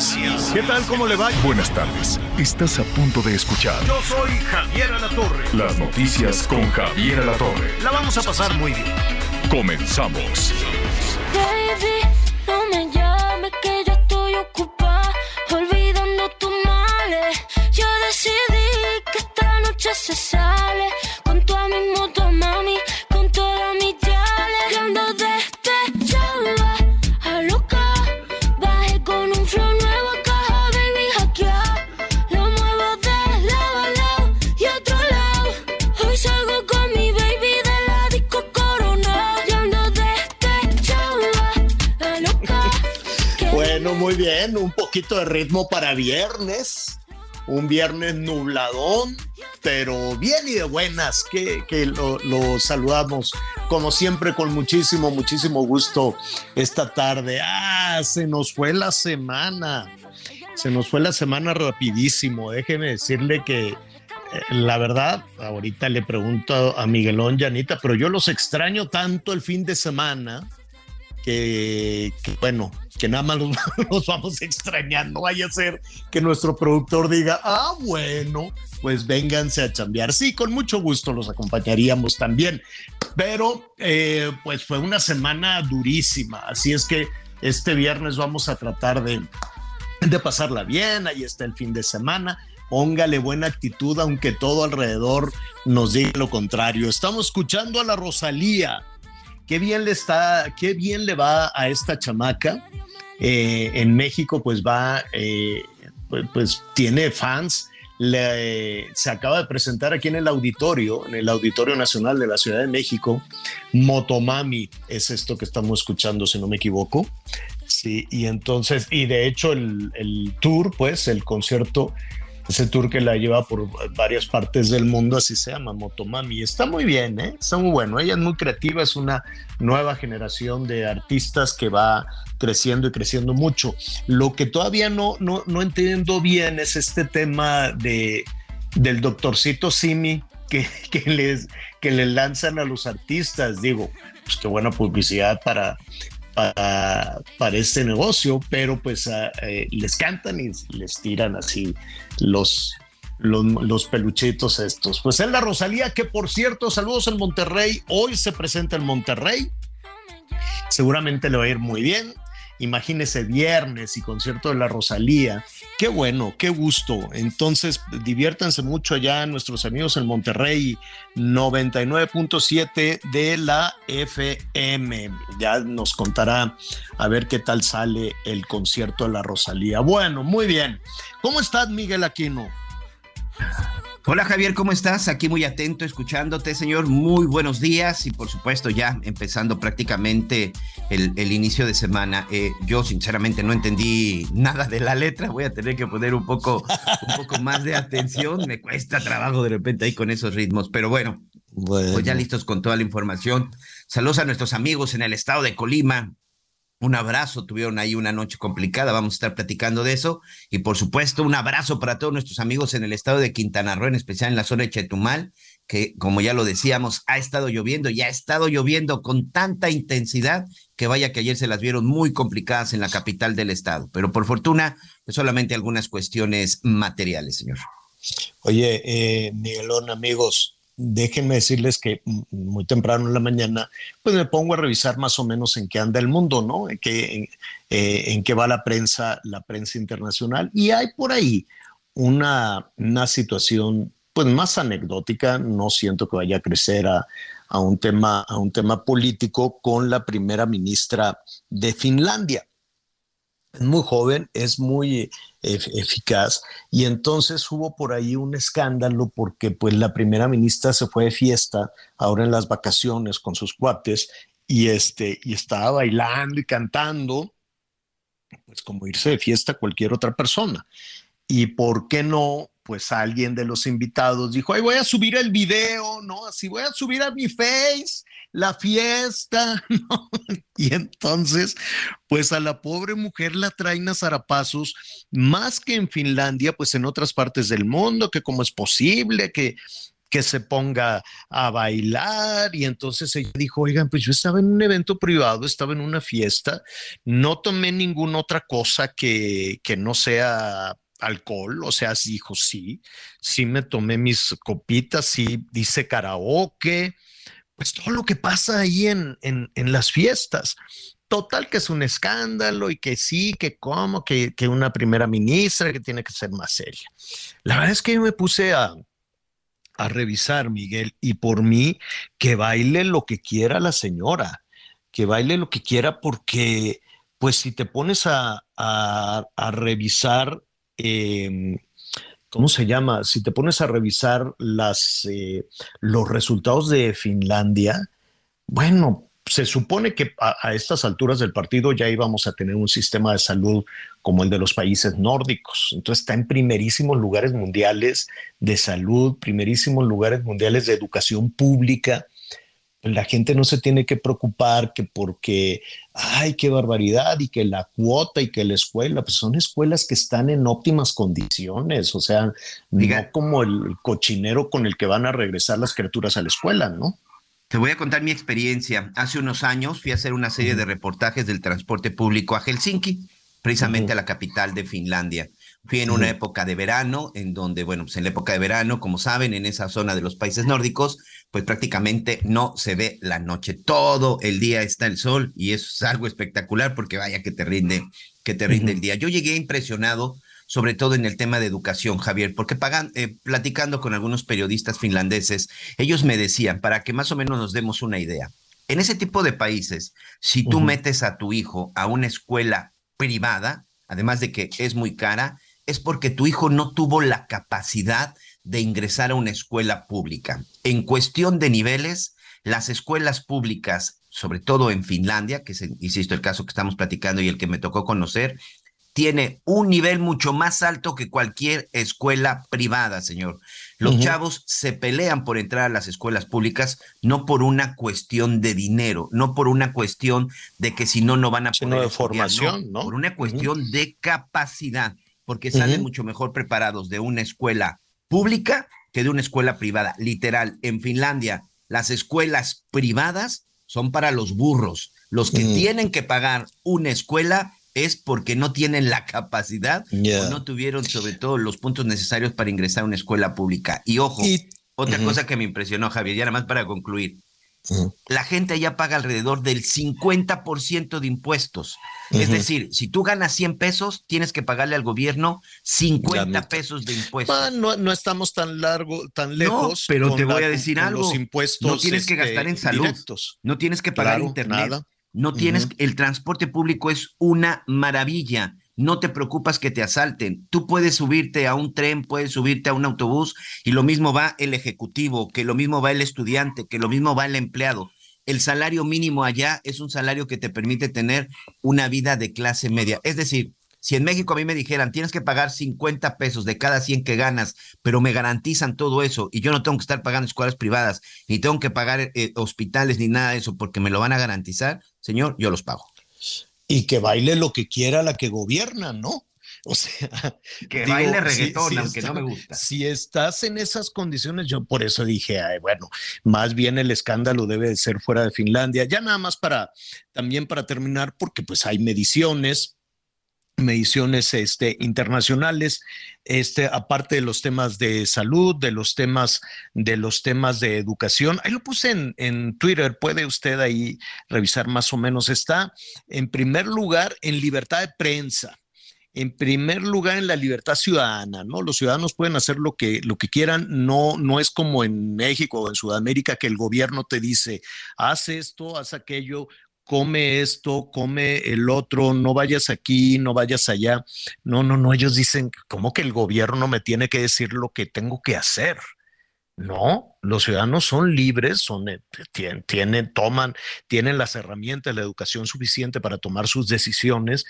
noticias. ¿Qué tal? ¿Cómo le va? Buenas tardes. Estás a punto de escuchar Yo soy Javier Alatorre. las noticias con Javier Alatorre. La vamos a pasar muy bien. Comenzamos. Baby, no me llames que yo estoy ocupada olvidando tus males. Yo decidí que esta noche se sale Muy bien. Un poquito de ritmo para viernes. Un viernes nubladón, pero bien y de buenas, que, que lo, saludamos como siempre con muchísimo, muchísimo gusto esta tarde. Ah, se nos fue la semana. Se nos fue la semana rapidísimo. Déjeme decirle que eh, la verdad, ahorita le pregunto a Miguelón y Anita, pero yo los extraño tanto el fin de semana que, bueno, que nada más los vamos a extrañar. No vaya a ser que nuestro productor diga, ah, bueno, pues vénganse a chambear. Sí, con mucho gusto los acompañaríamos también. Pero eh, pues fue una semana durísima. Así es que este viernes vamos a tratar de, de pasarla bien. Ahí está el fin de semana. Póngale buena actitud, aunque todo alrededor nos diga lo contrario. Estamos escuchando a la Rosalía qué bien le está, qué bien le va a esta chamaca. Eh, en México, pues va, pues, pues, tiene fans. Le, se acaba de presentar aquí en el auditorio, en el Auditorio Nacional de la Ciudad de México. Motomami es esto que estamos escuchando, si no me equivoco. Sí, y entonces, y de hecho, el, el tour, pues, el concierto ese tour que la lleva por varias partes del mundo, así se llama Motomami. Está muy bien, ¿eh? está muy bueno. Ella es muy creativa, es una nueva generación de artistas que va creciendo y creciendo mucho. Lo que todavía no, no, no entiendo bien es este tema de, del doctorcito Simi que, que, les, que le lanzan a los artistas. Digo, pues qué buena publicidad para, para, para, este negocio, pero pues uh, eh, les cantan y les tiran así los, los, peluchitos estos. Pues es la Rosalía, que por cierto, saludos en Monterrey, hoy se presenta en Monterrey, seguramente le va a ir muy bien. Imagínese viernes y concierto de la Rosalía. Qué bueno, qué gusto. Entonces, diviértanse mucho allá nuestros amigos en Monterrey, 99.7 de la FM. Ya nos contará a ver qué tal sale el concierto de la Rosalía. Bueno, muy bien. ¿Cómo estás, Miguel Aquino? Hola Javier, ¿cómo estás? Aquí muy atento, escuchándote, señor. Muy buenos días y por supuesto ya empezando prácticamente el, el inicio de semana. Eh, yo sinceramente no entendí nada de la letra, voy a tener que poner un poco, un poco más de atención. Me cuesta trabajo de repente ahí con esos ritmos, pero bueno, bueno, pues ya listos con toda la información. Saludos a nuestros amigos en el estado de Colima, un abrazo, tuvieron ahí una noche complicada, vamos a estar platicando de eso. Y por supuesto, un abrazo para todos nuestros amigos en el estado de Quintana Roo, en especial en la zona de Chetumal, que como ya lo decíamos, ha estado lloviendo y ha estado lloviendo con tanta intensidad que vaya que ayer se las vieron muy complicadas en la capital del estado. Pero por fortuna, pues solamente algunas cuestiones materiales, señor. Oye, eh, Miguelón, amigos, déjenme decirles que muy temprano en la mañana, pues me pongo a revisar más o menos en qué anda el mundo, ¿no? En qué, en, eh, en qué va la prensa, la prensa internacional. Y hay por ahí una, una situación, pues más anecdótica, no siento que vaya a crecer a, a, un tema, a un tema político con la primera ministra de Finlandia. Es muy joven, es muy eficaz y entonces hubo por ahí un escándalo porque pues la primera ministra se fue de fiesta ahora en las vacaciones con sus cuates y, este, y estaba bailando y cantando, pues como irse de fiesta cualquier otra persona. Y por qué no, pues alguien de los invitados dijo, ay, voy a subir el video, ¿no? Así voy a subir a mi face la fiesta, ¿no? Y entonces, pues a la pobre mujer la traen a zarapazos, más que en Finlandia, pues en otras partes del mundo, que cómo es posible que que se ponga a bailar y entonces ella dijo, oigan, pues yo estaba en un evento privado, estaba en una fiesta, no tomé ninguna otra cosa que, que no sea alcohol, o sea, dijo, sí, sí me tomé mis copitas, sí dice karaoke, pues todo lo que pasa ahí en, en, las fiestas. Total que es un escándalo y que sí, que cómo, que, que una primera ministra que tiene que ser más seria. La verdad es que yo me puse a, a revisar, Miguel, y por mí que baile lo que quiera la señora, que baile lo que quiera porque, pues si te pones a, a, revisar, em, ¿cómo se llama? Si te pones a revisar las, eh, los resultados de Finlandia, bueno, se supone que a, estas alturas del partido ya íbamos a tener un sistema de salud como el de los países nórdicos. Entonces está en primerísimos lugares mundiales de salud, primerísimos lugares mundiales de educación pública. La gente no se tiene que preocupar que porque, ay, qué barbaridad, y que la cuota y que la escuela, pues son escuelas que están en óptimas condiciones, o sea, no como el cochinero con el que van a regresar las criaturas a la escuela, ¿no? Te voy a contar mi experiencia. Hace unos años fui a hacer una serie de reportajes del transporte público a Helsinki, precisamente a la capital de Finlandia. Fui en una época de verano, en donde, bueno, pues en la época de verano, como saben, en esa zona de los países nórdicos, pues prácticamente no se ve la noche. Todo el día está el sol y eso es algo espectacular porque vaya que te rinde, que te rinde el día. Yo llegué impresionado sobre todo en el tema de educación, Javier, porque pagan, eh, platicando con algunos periodistas finlandeses, ellos me decían, para que más o menos nos demos una idea, en ese tipo de países, si tú metes a tu hijo a una escuela privada, además de que es muy cara, es porque tu hijo no tuvo la capacidad de ingresar a una escuela pública. En cuestión de niveles, las escuelas públicas, sobre todo en Finlandia, que es, insisto, el caso que estamos platicando y el que me tocó conocer, tiene un nivel mucho más alto que cualquier escuela privada, señor. Los chavos se pelean por entrar a las escuelas públicas no por una cuestión de dinero, no por una cuestión de que si no, no van a poder. de formación, no, Por una cuestión de capacidad, porque salen mucho mejor preparados de una escuela pública que de una escuela privada. Literal, en Finlandia, las escuelas privadas son para los burros. Los que tienen que pagar una escuela es porque no tienen la capacidad o no tuvieron sobre todo los puntos necesarios para ingresar a una escuela pública. Y ojo, otra cosa que me impresionó, Javier, ya nada más para concluir. La gente allá paga alrededor del 50% de impuestos. Es decir, si tú ganas 100 pesos, tienes que pagarle al gobierno 50 pesos de impuestos. no, estamos tan largo, tan lejos. pero te voy a decir algo. Los impuestos, no tienes que gastar en este, salud. No tienes que pagar internet. No tienes, el transporte público es una maravilla. No te preocupas que te asalten. Tú puedes subirte a un tren, puedes subirte a un autobús y lo mismo va el ejecutivo, que lo mismo va el estudiante, que lo mismo va el empleado. El salario mínimo allá es un salario que te permite tener una vida de clase media. Es decir, si en México a mí me dijeran, tienes que pagar 50 pesos de cada 100 que ganas, pero me garantizan todo eso y yo no tengo que estar pagando escuelas privadas, ni tengo que pagar eh, hospitales ni nada de eso porque me lo van a garantizar, señor, yo los pago. Y que baile lo que quiera la que gobierna, ¿no? O sea, que baile reggaetón, aunque no me gusta. Si estás en esas condiciones, yo por eso dije, ay, bueno, más bien el escándalo debe de ser fuera de Finlandia. Ya nada más para, también para terminar, porque pues hay mediciones, mediciones este, internacionales, este, aparte de los temas de salud, de los temas, de los temas de educación. Ahí lo puse en, en Twitter, puede usted ahí revisar más o menos. Está en primer lugar en libertad de prensa. En primer lugar, en la libertad ciudadana, ¿no? Los ciudadanos pueden hacer lo que, lo que quieran, no, no es como en México o en Sudamérica que el gobierno te dice, haz esto, haz aquello, come esto, come el otro, no vayas aquí, no vayas allá. No, no, no, ellos dicen, ¿cómo que el gobierno me tiene que decir lo que tengo que hacer? No, los ciudadanos son libres, son, eh, tienen, toman, tienen las herramientas, la educación suficiente para tomar sus decisiones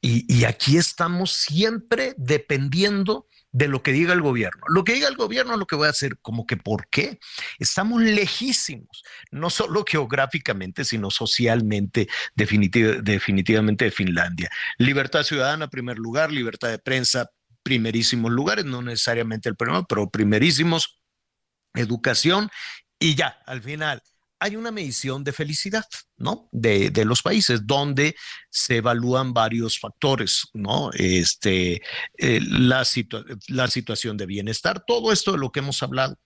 y, y aquí estamos siempre dependiendo de lo que diga el gobierno. Lo que diga el gobierno es lo que voy a hacer, como que ¿por qué? Estamos lejísimos, no solo geográficamente, sino socialmente, definitivamente de Finlandia. Libertad ciudadana, primer lugar, libertad de prensa, primerísimos lugares, no necesariamente el primero, pero primerísimos, educación y ya, al final, hay una medición de felicidad, ¿no? De, los países donde se evalúan varios factores, ¿no? Este, eh, la, la situación de bienestar, todo esto de lo que hemos hablado.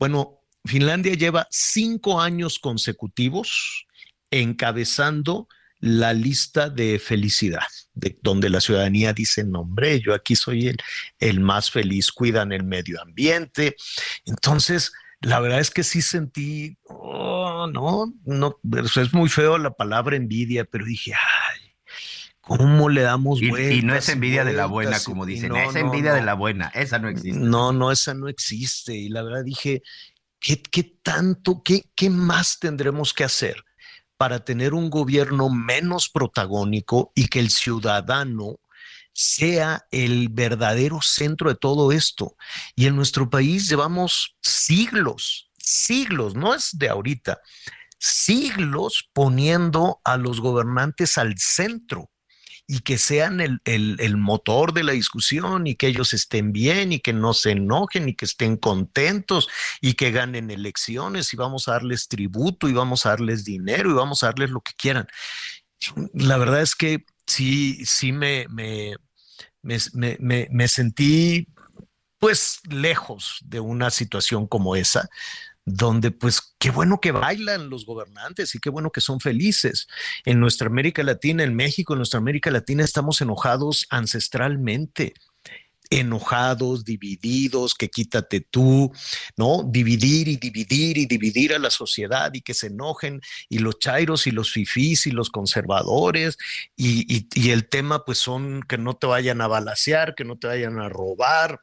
Bueno, Finlandia lleva cinco años consecutivos encabezando la lista de felicidad, de donde la ciudadanía dice, no, hombre, yo aquí soy el, el más feliz, cuidan el medio ambiente. Entonces, la verdad es que sí sentí, oh, no, no, es muy feo la palabra envidia, pero dije, ay, ¿cómo le damos vueltas? Y, no es envidia de la buena, como dicen, es envidia de la buena, esa no existe. No, no, esa no existe. Y la verdad dije, ¿qué, qué tanto, qué, qué más tendremos que hacer para tener un gobierno menos protagónico y que el ciudadano sea el verdadero centro de todo esto. Y en nuestro país llevamos siglos, siglos, no es de ahorita, siglos poniendo a los gobernantes al centro y que sean el, motor de la discusión y que ellos estén bien y que no se enojen y que estén contentos y que ganen elecciones y vamos a darles tributo y vamos a darles dinero y vamos a darles lo que quieran. La verdad es que sí, sí me, me, sentí pues lejos de una situación como esa, donde pues qué bueno que bailan los gobernantes y qué bueno que son felices. En nuestra América Latina, en México, en nuestra América Latina estamos enojados ancestralmente enojados, divididos, que quítate tú, ¿no? Dividir y dividir y dividir a la sociedad y que se enojen y los chairos y los fifís y los conservadores y, y el tema pues son que no te vayan a balasear, que no te vayan a robar,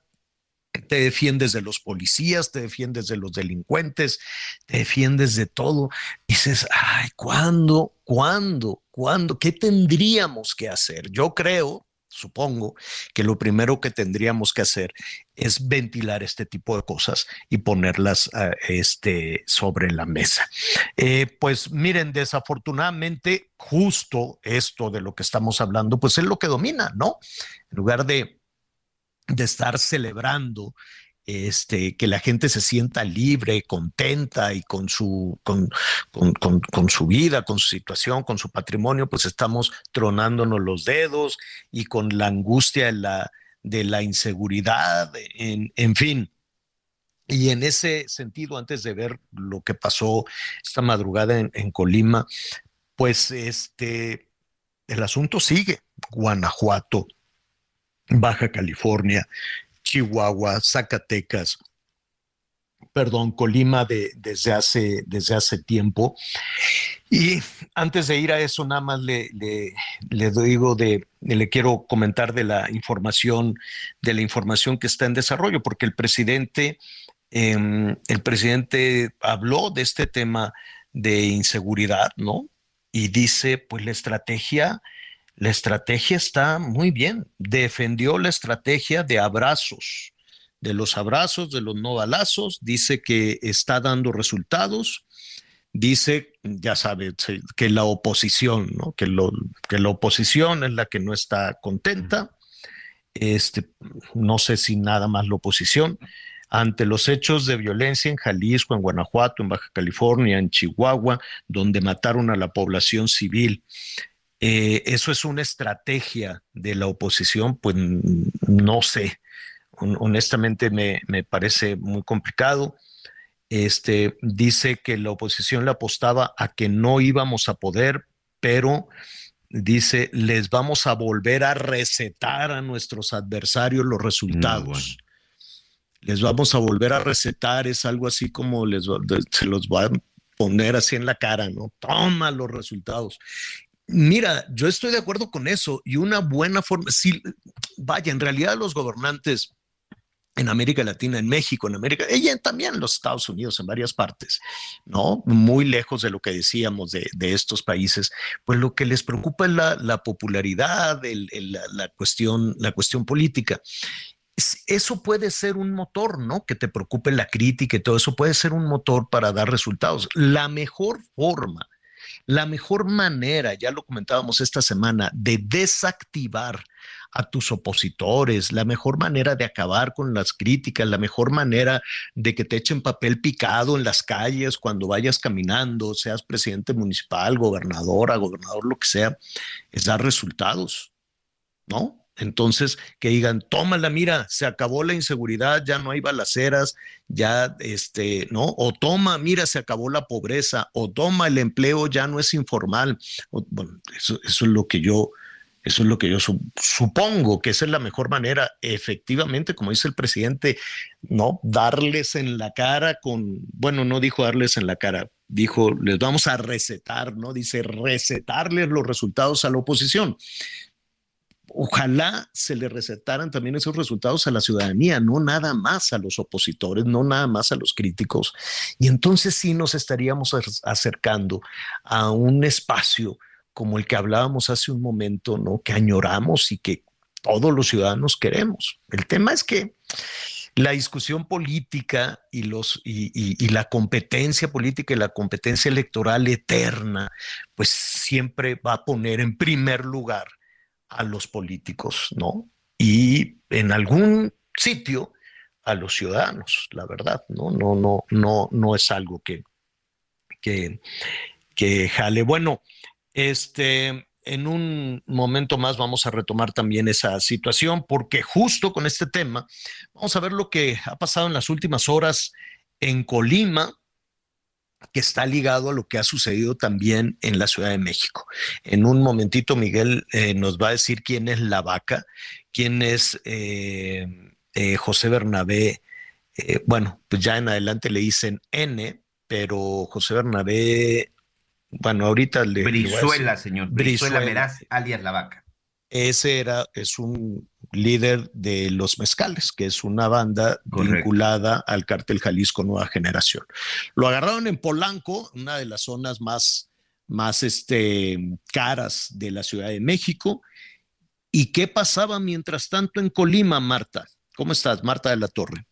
te defiendes de los policías, te defiendes de los delincuentes, te defiendes de todo. Dices, ay, ¿cuándo? ¿Cuándo? ¿Cuándo? ¿Qué tendríamos que hacer? Yo creo, supongo que lo primero que tendríamos que hacer es ventilar este tipo de cosas y ponerlas ah, este, sobre la mesa. Eh, pues miren, desafortunadamente, justo esto de lo que estamos hablando, pues es lo que domina, ¿no? En lugar de, de estar celebrando este, que la gente se sienta libre, contenta y con su, con, con, su vida, con su situación, con su patrimonio, pues estamos tronándonos los dedos y con la angustia de la, de la inseguridad, en, en fin. Y en ese sentido, antes de ver lo que pasó esta madrugada en, en Colima, pues este, el asunto sigue. Guanajuato, Baja California, Chihuahua, Zacatecas, perdón, Colima de, desde, hace, desde hace tiempo. Y antes de ir a eso, nada más le, le, digo de, le quiero comentar de la información, de la información que está en desarrollo, porque el presidente, em, el presidente habló de este tema de inseguridad, ¿no? Y dice, pues la estrategia la estrategia está muy bien. Defendió la estrategia de abrazos, de los abrazos, de los no balazos. Dice que está dando resultados. Dice, ya sabe, que la oposición, ¿no? que, lo, que la oposición es la que no está contenta. Este, no sé si nada más la oposición ante los hechos de violencia en Jalisco, en Guanajuato, en Baja California, en Chihuahua, donde mataron a la población civil. Eh, eso es una estrategia de la oposición, pues no sé. Honestamente me, parece muy complicado. Este, dice que la oposición le apostaba a que no íbamos a poder, pero dice, les vamos a volver a recetar a nuestros adversarios los resultados. Les vamos a volver a recetar, es algo así como les, se los va a poner así en la cara, ¿no? Toma los resultados. Mira, yo estoy de acuerdo con eso y una buena forma, sí, vaya, en realidad los gobernantes en América Latina, en México, en América, y también en los Estados Unidos, en varias partes, ¿no? Muy lejos de lo que decíamos de, estos países, pues lo que les preocupa es la, popularidad, la, cuestión, la cuestión política. Eso puede ser un motor, ¿no? Que te preocupe la crítica y todo eso puede ser un motor para dar resultados. La mejor forma, la mejor manera, ya lo comentábamos esta semana, de desactivar a tus opositores, la mejor manera de acabar con las críticas, la mejor manera de que te echen papel picado en las calles cuando vayas caminando, seas presidente municipal, gobernadora, gobernador, lo que sea, es dar resultados, ¿no? Entonces, que digan, tómala, mira, se acabó la inseguridad, ya no hay balaceras, ya, este, ¿no? O toma, mira, se acabó la pobreza, o toma, el empleo ya no es informal. bueno, eso, es lo que yo, eso es lo que yo supongo que esa es la mejor manera, efectivamente, como dice el presidente, no darles en la cara con, bueno, no dijo darles en la cara, dijo, les vamos a recetar, ¿no? Dice, recetarles los resultados a la oposición. Ojalá se le recetaran también esos resultados a la ciudadanía, no nada más a los opositores, no nada más a los críticos. Y entonces sí nos estaríamos acercando a un espacio como el que hablábamos hace un momento, ¿no? Que añoramos y que todos los ciudadanos queremos. El tema es que la discusión política y, los, y, la competencia política y la competencia electoral eterna, pues siempre va a poner en primer lugar a los políticos, ¿no? Y en algún sitio a los ciudadanos, la verdad, ¿no? No, no, no, no es algo que, que, que jale. Bueno, este, en un momento más vamos a retomar también esa situación, porque justo con este tema vamos a ver lo que ha pasado en las últimas horas en Colima, que está ligado a lo que ha sucedido también en la Ciudad de México. En un momentito, Miguel eh, nos va a decir quién es la vaca, quién es eh, eh, José Bernabé. bueno, pues ya en adelante le dicen N, pero José Bernabé bueno, ahorita le. Brizuela, señor. Brizuela, Meraz, alias La Vaca. Ese era, es un líder de Los Mezcales, que es una banda vinculada al cártel Jalisco Nueva Generación. Lo agarraron en Polanco, una de las zonas más, más este, caras de la Ciudad de México. ¿Y qué pasaba mientras tanto en Colima, Marta? ¿Cómo estás, Marta de la Torre?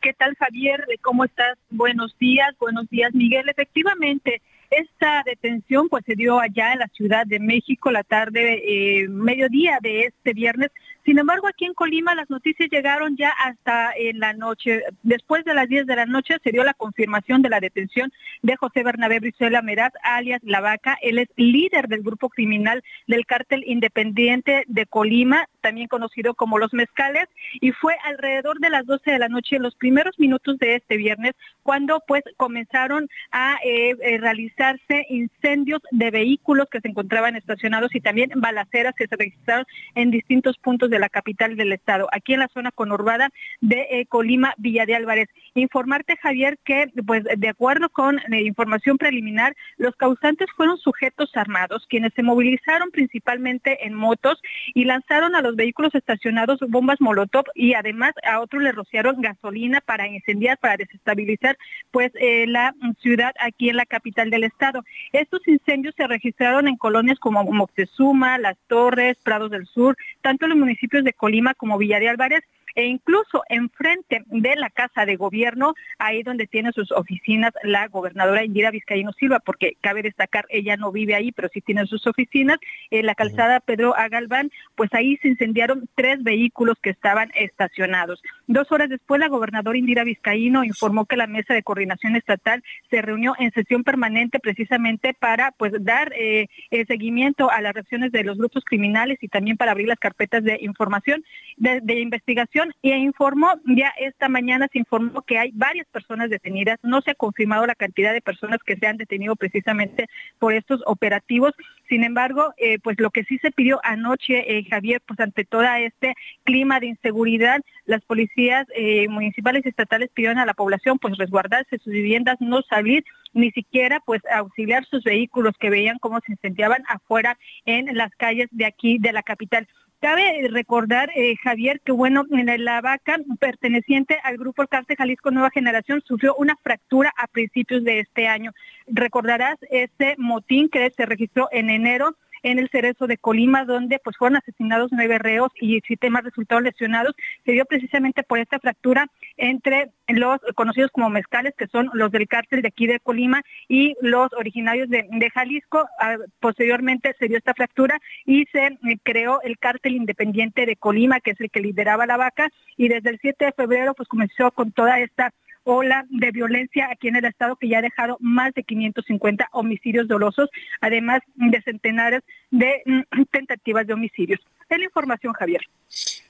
¿Qué tal, Javier? ¿Cómo estás? Buenos días, buenos días, Miguel. Efectivamente, esta detención pues se dio allá en la Ciudad de México la tarde, eh, mediodía de este viernes. Sin embargo, aquí en Colima las noticias llegaron ya hasta en la noche. Después de las 10 de la noche se dio la confirmación de la detención de José Bernabé Brizuela Meraz, alias La Vaca. Él es líder del grupo criminal del cártel independiente de Colima, también conocido como Los Mezcales, y fue alrededor de las 12 de la noche, en los primeros minutos de este viernes, cuando pues comenzaron a eh, eh, realizarse incendios de vehículos que se encontraban estacionados y también balaceras que se registraron en distintos puntos de la capital del estado, aquí en la zona conurbada de eh, Colima, Villa de Álvarez. Informarte, Javier, que pues de acuerdo con información preliminar, los causantes fueron sujetos armados, quienes se movilizaron principalmente en motos y lanzaron a los vehículos estacionados bombas molotov y además a otros le rociaron gasolina para incendiar, para desestabilizar pues eh, la ciudad aquí en la capital del estado. Estos incendios se registraron en colonias como Moctezuma, Las Torres, Prados del Sur, tanto en los municipios de Colima como Villa de Álvarez e incluso enfrente de la Casa de Gobierno, ahí donde tiene sus oficinas la gobernadora Indira Vizcaíno Silva, porque cabe destacar, ella no vive ahí, pero sí tiene sus oficinas, en la calzada Pedro Agalván, pues ahí se incendiaron tres vehículos que estaban estacionados. Dos horas después, la gobernadora Indira Vizcaíno informó que la mesa de coordinación estatal se reunió en sesión permanente precisamente para pues dar eh, seguimiento a las reacciones de los grupos criminales y también para abrir las carpetas de información de investigación y informó, ya esta mañana se informó que hay varias personas detenidas, no se ha confirmado la cantidad de personas que se han detenido precisamente por estos operativos, sin embargo, eh, pues lo que sí se pidió anoche, eh, Javier, pues ante todo este clima de inseguridad, las policías eh, municipales y estatales pidieron a la población pues resguardarse sus viviendas, no salir ni siquiera pues auxiliar sus vehículos que veían cómo se incendiaban afuera en las calles de aquí de la capital. Cabe recordar, eh, Javier, que bueno, en la vaca perteneciente al grupo El Jalisco Nueva Generación sufrió una fractura a principios de este año. Recordarás ese motín que se registró en enero en el Cerezo de Colima, donde pues fueron asesinados nueve reos y siete más resultados lesionados, se dio precisamente por esta fractura entre los conocidos como mezcales, que son los del cártel de aquí de Colima, y los originarios de, Jalisco. Ah, posteriormente se dio esta fractura y se eh, creó el cártel independiente de Colima, que es el que lideraba la vaca, y desde el 7 de febrero pues comenzó con toda esta ola de violencia aquí en el estado que ya ha dejado más de 550 homicidios dolosos, además de centenares de mm, tentativas de homicidios. La información, Javier.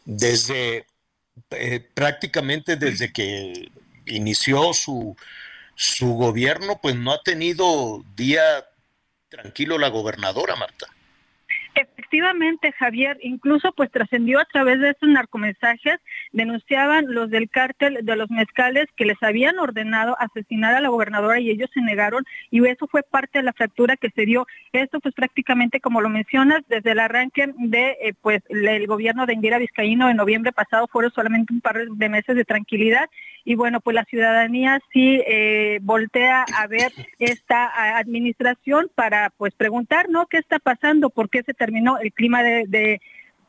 Desde eh, prácticamente desde que inició su, su gobierno, pues no ha tenido día tranquilo la gobernadora, Marta. Efectivamente, Javier, incluso pues trascendió a través de estos narcomensajes, denunciaban los del cártel de los mezcales que les habían ordenado asesinar a la gobernadora y ellos se negaron y eso fue parte de la fractura que se dio. Esto pues prácticamente como lo mencionas, desde el arranque de eh, pues el gobierno de Indira Vizcaíno en noviembre pasado fueron solamente un par de meses de tranquilidad y bueno, pues la ciudadanía sí eh, voltea a ver esta administración para pues preguntar, ¿no? ¿Qué está pasando? ¿Por qué se terminó el clima de,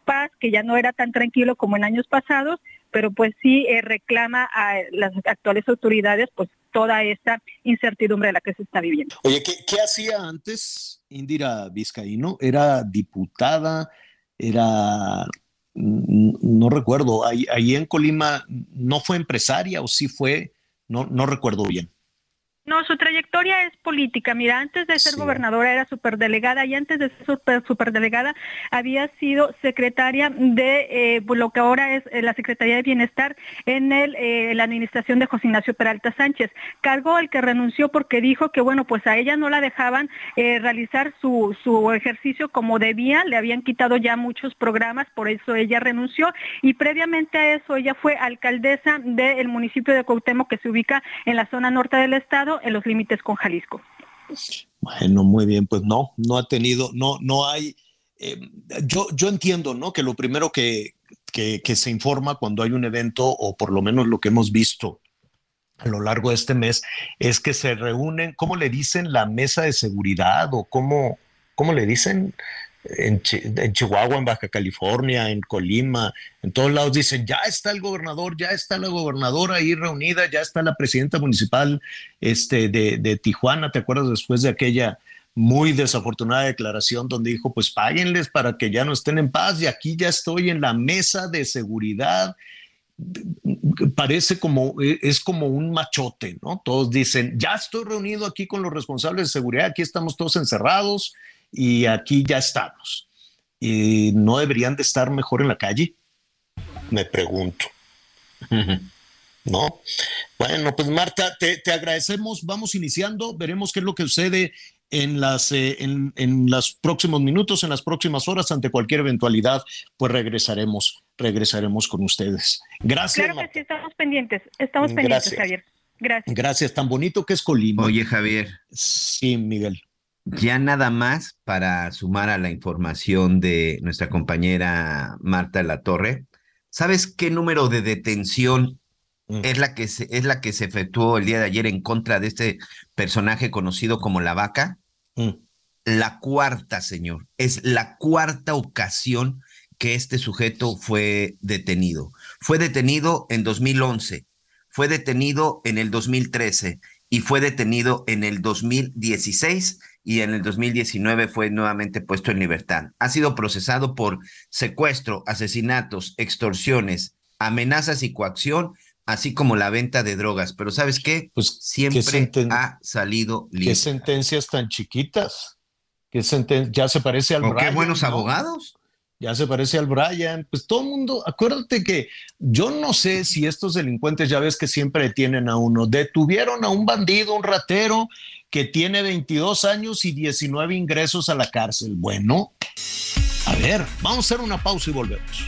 paz, que ya no era tan tranquilo como en años pasados? pero pues sí eh, reclama a las actuales autoridades pues toda esta incertidumbre de la que se está viviendo. Oye, ¿qué, qué hacía antes Indira Vizcaíno? ¿Era diputada? ¿Era no recuerdo, ahí, ahí, en Colima no fue empresaria o sí fue, no, no recuerdo bien. No, su trayectoria es política. Mira, antes de ser gobernadora era superdelegada y antes de ser super, superdelegada había sido secretaria de eh, pues, lo que ahora es eh, la Secretaría de Bienestar en el, eh, la administración de José Ignacio Peralta Sánchez. Cargo al que renunció porque dijo que, bueno, pues a ella no la dejaban realizar su, su ejercicio como debía, le habían quitado ya muchos programas, por eso ella renunció y previamente a eso ella fue alcaldesa del municipio de Cuauhtémoc que se ubica en la zona norte del estado en los límites con Jalisco. Bueno, muy bien, pues no, no ha tenido, no, no hay. Eh, yo, yo entiendo, ¿no? Que lo primero que, que, que se informa cuando hay un evento, o por lo menos lo que hemos visto a lo largo de este mes, es que se reúnen, ¿cómo le dicen? La mesa de seguridad o cómo, cómo le dicen? En, Chihuahua, en Baja California, en Colima, en todos lados dicen, ya está el gobernador, ya está la gobernadora ahí reunida, ya está la presidenta municipal este, de, Tijuana, ¿te acuerdas después de aquella muy desafortunada declaración donde dijo, pues páguenles para que ya no estén en paz y aquí ya estoy en la mesa de seguridad? Parece como, es como un machote, ¿no? Todos dicen, ya estoy reunido aquí con los responsables de seguridad, aquí estamos todos encerrados, y aquí ya estamos. ¿Y no deberían de estar mejor en la calle? Me pregunto. ¿No? Bueno, pues Marta, te, agradecemos. Vamos iniciando. Veremos qué es lo que sucede en, las, eh, en, en, los próximos minutos, en las próximas horas, ante cualquier eventualidad, pues regresaremos, regresaremos con ustedes. Gracias. Claro que sí, estamos pendientes. Estamos pendientes, Javier. Gracias. Gracias. Tan bonito que es Colima. Oye, Javier. Sí, Miguel. Ya nada más para sumar a la información de nuestra compañera Marta La Torre, ¿sabes qué número de detención mm. es, la que se, es la que se efectuó el día de ayer en contra de este personaje conocido como la vaca? Mm. La cuarta, señor. Es la cuarta ocasión que este sujeto fue detenido. Fue detenido en 2011, fue detenido en el 2013 y fue detenido en el 2016 y en el 2019 fue nuevamente puesto en libertad. Ha sido procesado por secuestro, asesinatos, extorsiones, amenazas y coacción, así como la venta de drogas. Pero ¿sabes qué? Pues siempre ha salido libre. ¿Qué sentencias tan chiquitas? ¿Qué ya se parece al Brian, qué buenos abogados? Ya se parece al Brian. Pues todo el mundo, acuérdate que yo no sé si estos delincuentes, ya ves que siempre detienen a uno, detuvieron a un bandido, un ratero, que tiene 22 años y 19 ingresos a la cárcel. Bueno, a ver, vamos a hacer una pausa y volvemos.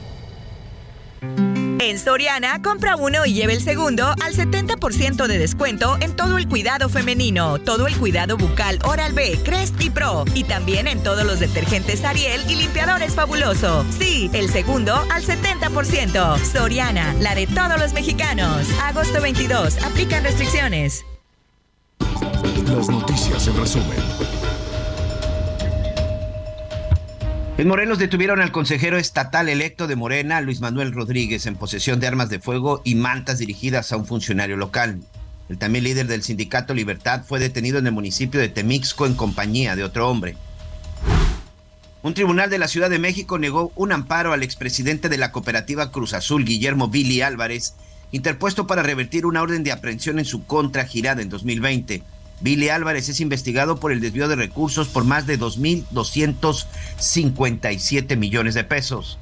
En Soriana, compra uno y lleve el segundo al 70% de descuento en todo el cuidado femenino, todo el cuidado bucal Oral B, Crest y Pro, y también en todos los detergentes Ariel y limpiadores fabuloso. Sí, el segundo al 70%. Soriana, la de todos los mexicanos. Agosto 22, aplican restricciones. Las noticias en resumen. En Morelos detuvieron al consejero estatal electo de Morena, Luis Manuel Rodríguez, en posesión de armas de fuego y mantas dirigidas a un funcionario local. El también líder del sindicato Libertad fue detenido en el municipio de Temixco en compañía de otro hombre. Un tribunal de la Ciudad de México negó un amparo al expresidente de la cooperativa Cruz Azul, Guillermo Billy Álvarez, interpuesto para revertir una orden de aprehensión en su contra girada en 2020. Billy Álvarez es investigado por el desvío de recursos por más de 2.257 millones de pesos.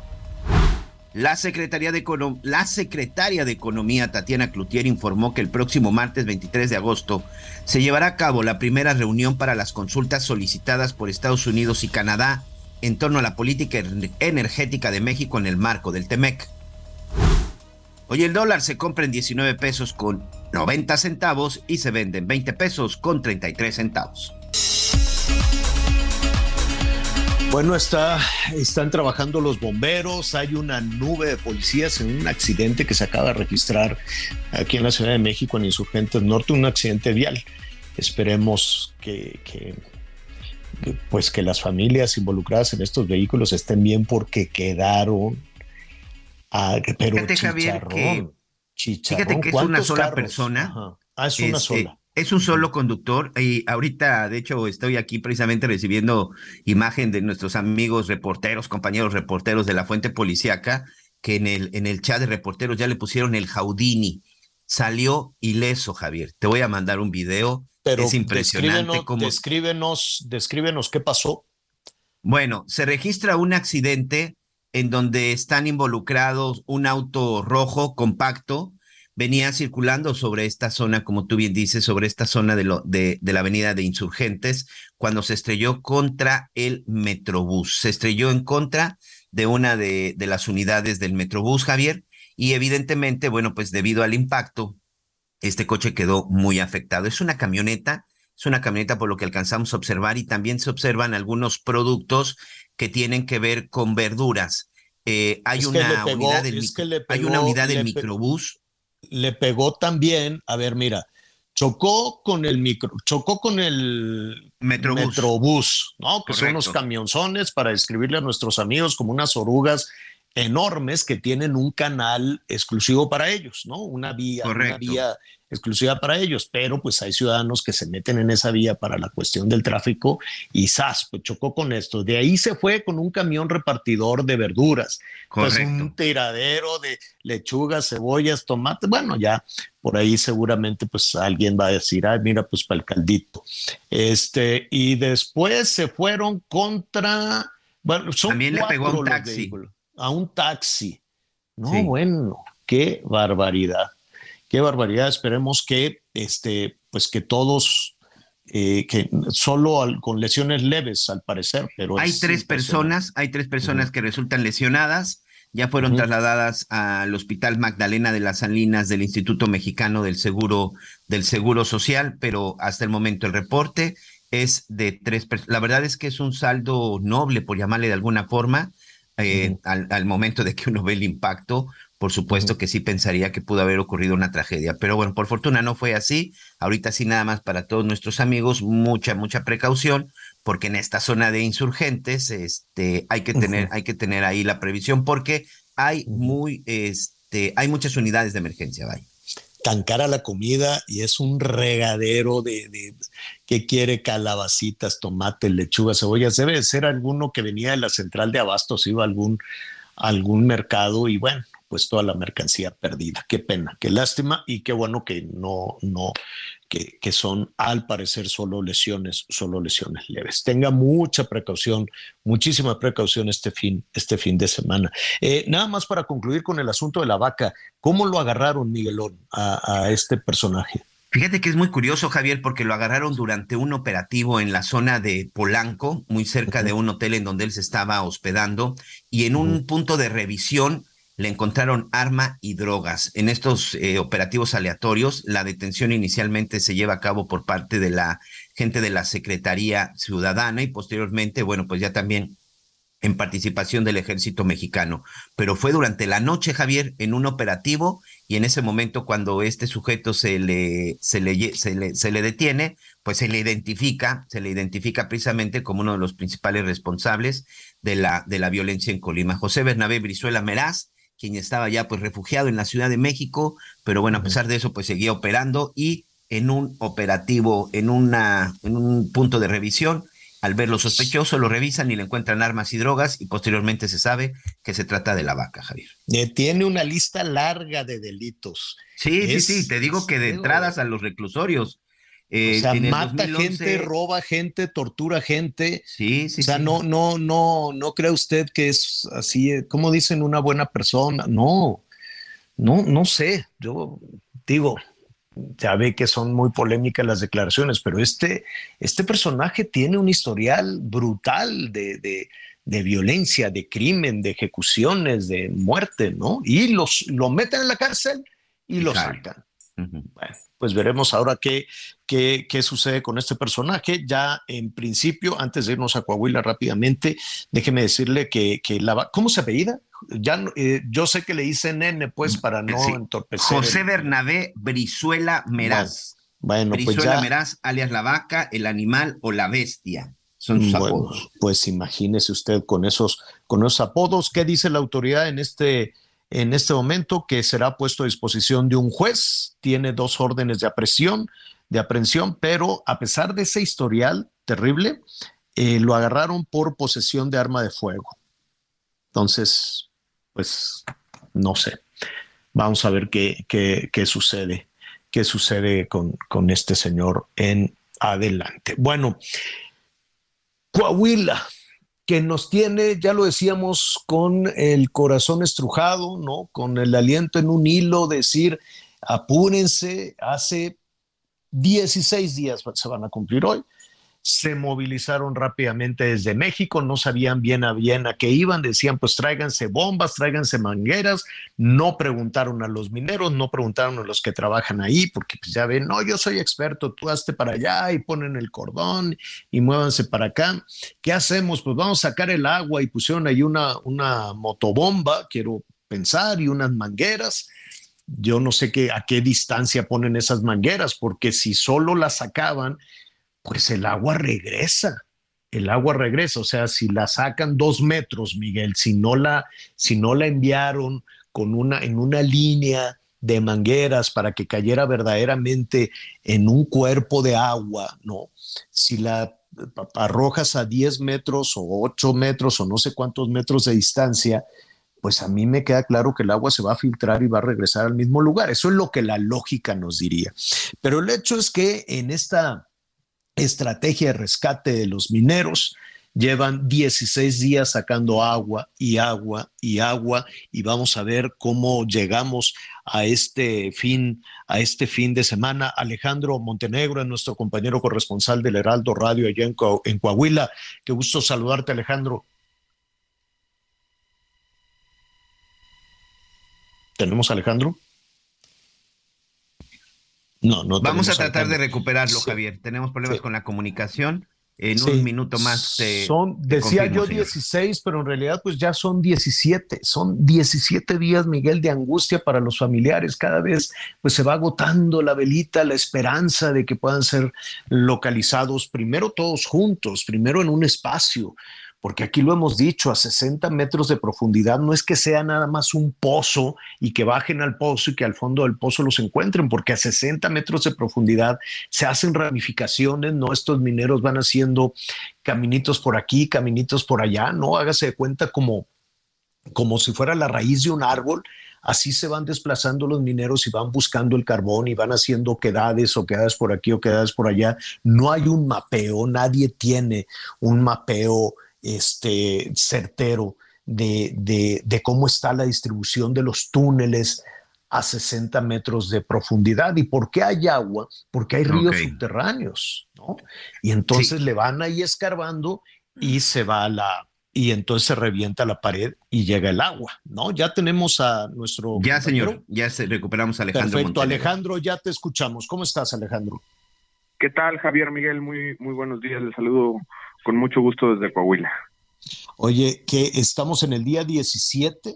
La, Secretaría de la secretaria de Economía, Tatiana Cloutier, informó que el próximo martes 23 de agosto se llevará a cabo la primera reunión para las consultas solicitadas por Estados Unidos y Canadá en torno a la política energética de México en el marco del TEMEC. Hoy el dólar se compra en 19 pesos con 90 centavos y se vende en 20 pesos con 33 centavos. Bueno, está, están trabajando los bomberos, hay una nube de policías en un accidente que se acaba de registrar aquí en la Ciudad de México, en Insurgentes Norte, un accidente vial. Esperemos que, que pues que las familias involucradas en estos vehículos estén bien porque quedaron Ah, pero fíjate, Javier, que, fíjate que es una sola persona. Ah, es una este, sola. Es un solo conductor y ahorita, de hecho, estoy aquí precisamente recibiendo imagen de nuestros amigos reporteros, compañeros reporteros de la fuente policíaca, que en el, en el chat de reporteros ya le pusieron el Jaudini. Salió ileso, Javier. Te voy a mandar un video. Pero es impresionante cómo... descríbenos, descríbenos qué pasó. Bueno, se registra un accidente en donde están involucrados un auto rojo compacto, venía circulando sobre esta zona, como tú bien dices, sobre esta zona de, lo, de, la avenida de Insurgentes, cuando se estrelló contra el Metrobús. Se estrelló en contra de una de, de las unidades del Metrobús, Javier, y evidentemente, bueno, pues debido al impacto, este coche quedó muy afectado. Es una camioneta, es una camioneta por lo que alcanzamos a observar y también se observan algunos productos que tienen que ver con verduras. Eh, hay, una unidad del, hay una unidad del microbús. Le pegó también, a ver, mira, chocó con el micro, chocó con el metrobús, ¿no? Que son unos camionzones para describirle a nuestros amigos como unas orugas enormes que tienen un canal exclusivo para ellos, ¿no? Una vía, una vía exclusiva para ellos, pero pues hay ciudadanos que se meten en esa vía para la cuestión del tráfico y ¡zas! Pues chocó con esto. De ahí se fue con un camión repartidor de verduras, pues un tiradero de lechugas, cebollas, tomates, bueno, ya por ahí seguramente pues alguien va a decir, ay, mira, pues para el caldito. Este, y después se fueron contra, bueno, son También le pegó a un taxi a un taxi. No, bueno, qué barbaridad. Qué barbaridad. Esperemos que, este, pues que todos, eh, que solo con lesiones leves al parecer, pero hay tres personas, hay tres personas que resultan lesionadas. Ya fueron trasladadas al Hospital Magdalena de las Salinas del Instituto Mexicano del Seguro del Seguro Social, pero hasta el momento el reporte es de tres personas. La verdad es que es un saldo noble, por llamarle de alguna forma eh, al, momento de que uno ve el impacto, por supuesto que sí pensaría que pudo haber ocurrido una tragedia. Pero bueno, por fortuna no fue así. Ahorita sí nada más para todos nuestros amigos, mucha, mucha precaución, porque en esta zona de insurgentes este, hay, que tener, hay que tener ahí la previsión, porque hay, muy, este, hay muchas unidades de emergencia, vaya tan cara la comida y es un regadero de, que quiere calabacitas, tomates, lechugas, cebollas. Debe ser alguno que venía de la central de abastos, iba a algún, algún mercado y bueno, pues toda la mercancía perdida. Qué pena, qué lástima y qué bueno que no, no, que, que, son al parecer solo lesiones, solo lesiones leves. Tenga mucha precaución, muchísima precaución este fin, este fin de semana. Eh, nada más para concluir con el asunto de la vaca, ¿cómo lo agarraron, Miguelón, a, a este personaje? Fíjate que es muy curioso, Javier, porque lo agarraron durante un operativo en la zona de Polanco, muy cerca de un hotel en donde él se estaba hospedando, y en un punto de revisión le encontraron arma y drogas. En estos eh, operativos aleatorios, la detención inicialmente se lleva a cabo por parte de la gente de la Secretaría Ciudadana y posteriormente, bueno, pues ya también en participación del ejército mexicano. Pero fue durante la noche, Javier, en un operativo y en ese momento cuando este sujeto se le, se le, se le, se le detiene, pues se le identifica, se le identifica precisamente como uno de los principales responsables de la, de la violencia en Colima. José Bernabé Brizuela Meraz, quien estaba ya pues refugiado en la Ciudad de México, pero bueno, a pesar de eso pues seguía operando y en un operativo, en, una, en un punto de revisión, al ver lo sospechoso, lo revisan y le encuentran armas y drogas y posteriormente se sabe que se trata de la vaca, Javier. Eh, tiene una lista larga de delitos. Sí, sí, sí, te digo que de entradas a los reclusorios. Eh, o sea, mata gente, roba gente, tortura gente. Sí, sí. O sea, no, no, no, no cree usted que es así, eh, como dicen, una buena persona. No, no, no sé. Yo digo, ya ve que son muy polémicas las declaraciones, pero este, este personaje tiene un historial brutal de, de, de, violencia, de crimen, de ejecuciones, de muerte, ¿no? Y los, lo meten en la cárcel y lo sacan. Bueno, pues veremos ahora qué, qué, qué, sucede con este personaje. Ya en principio, antes de irnos a Coahuila rápidamente, déjeme decirle que, que la... ¿Cómo se apellida? Ya, eh, yo sé que le hice nene, pues, mm, para no sí. entorpecer. José Bernabé Brizuela Meraz. Bueno, Brizuela pues ya... Meraz, alias la vaca, el animal o la bestia. Son sus bueno, apodos. Pues imagínese usted con esos, con esos apodos. ¿Qué dice la autoridad en este en este momento que será puesto a disposición de un juez. Tiene dos órdenes de aprehensión, de aprehensión, pero a pesar de ese historial terrible, eh, lo agarraron por posesión de arma de fuego. Entonces, pues no sé. Vamos a ver qué, qué, qué sucede, qué sucede con, con este señor en adelante. Bueno, Coahuila que nos tiene, ya lo decíamos, con el corazón estrujado, ¿no? Con el aliento en un hilo, decir, apúrense, hace 16 días se van a cumplir hoy, se movilizaron rápidamente desde México, no sabían bien a bien a qué iban, decían pues tráiganse bombas, tráiganse mangueras, no preguntaron a los mineros, no preguntaron a los que trabajan ahí, porque pues ya ven, no, yo soy experto, tú hazte para allá y ponen el cordón y muévanse para acá. ¿Qué hacemos? Pues vamos a sacar el agua y pusieron ahí una, una motobomba, quiero pensar, y unas mangueras yo no sé qué, a qué distancia ponen esas mangueras, porque si solo las sacaban, pues el agua regresa. El agua regresa, o sea, si la sacan dos metros, Miguel, si no la, si no la enviaron con una, en una línea de mangueras para que cayera verdaderamente en un cuerpo de agua, ¿no? Si la arrojas a 10 metros o 8 metros o no sé cuántos metros de distancia, pues a mí me queda claro que el agua se va a filtrar y va a regresar al mismo lugar. Eso es lo que la lógica nos diría. Pero el hecho es que en esta estrategia de rescate de los mineros. Llevan 16 días sacando agua y agua y agua y vamos a ver cómo llegamos a este fin, a este fin de semana. Alejandro Montenegro es nuestro compañero corresponsal del Heraldo Radio allá en, en Coahuila. Qué gusto saludarte, Alejandro. ¿Tenemos a Alejandro? No, no. Vamos a tratar de recuperarlo, sí. Javier. Tenemos problemas sí. con la comunicación. En sí. un minuto más. Te, son, decía confirmo, yo 16, señor. pero en realidad pues ya son 17. Son 17 días, Miguel, de angustia para los familiares. Cada vez pues se va agotando la velita, la esperanza de que puedan ser localizados primero todos juntos, primero en un espacio, porque aquí lo hemos dicho, a 60 metros de profundidad no es que sea nada más un pozo y que bajen al pozo y que al fondo del pozo los encuentren, porque a 60 metros de profundidad se hacen ramificaciones, ¿no? Estos mineros van haciendo caminitos por aquí, caminitos por allá, ¿no? Hágase de cuenta como, como si fuera la raíz de un árbol, así se van desplazando los mineros y van buscando el carbón y van haciendo quedades o quedadas por aquí o quedadas por allá. No hay un mapeo, nadie tiene un mapeo este, certero de, de, cómo está la distribución de los túneles a 60 metros de profundidad. ¿Y por qué hay agua? Porque hay ríos subterráneos, ¿no? Y entonces le van ahí escarbando y se va a la, y entonces se revienta la pared y llega el agua, ¿no? Ya tenemos a nuestro... Ya, señor, ya se recuperamos a Alejandro. Perfecto, Alejandro, ya te escuchamos. ¿Cómo estás, Alejandro? ¿Qué tal, Javier Miguel? Muy, muy buenos días. Les saludo con mucho gusto desde Coahuila. Oye, que estamos en el día 17,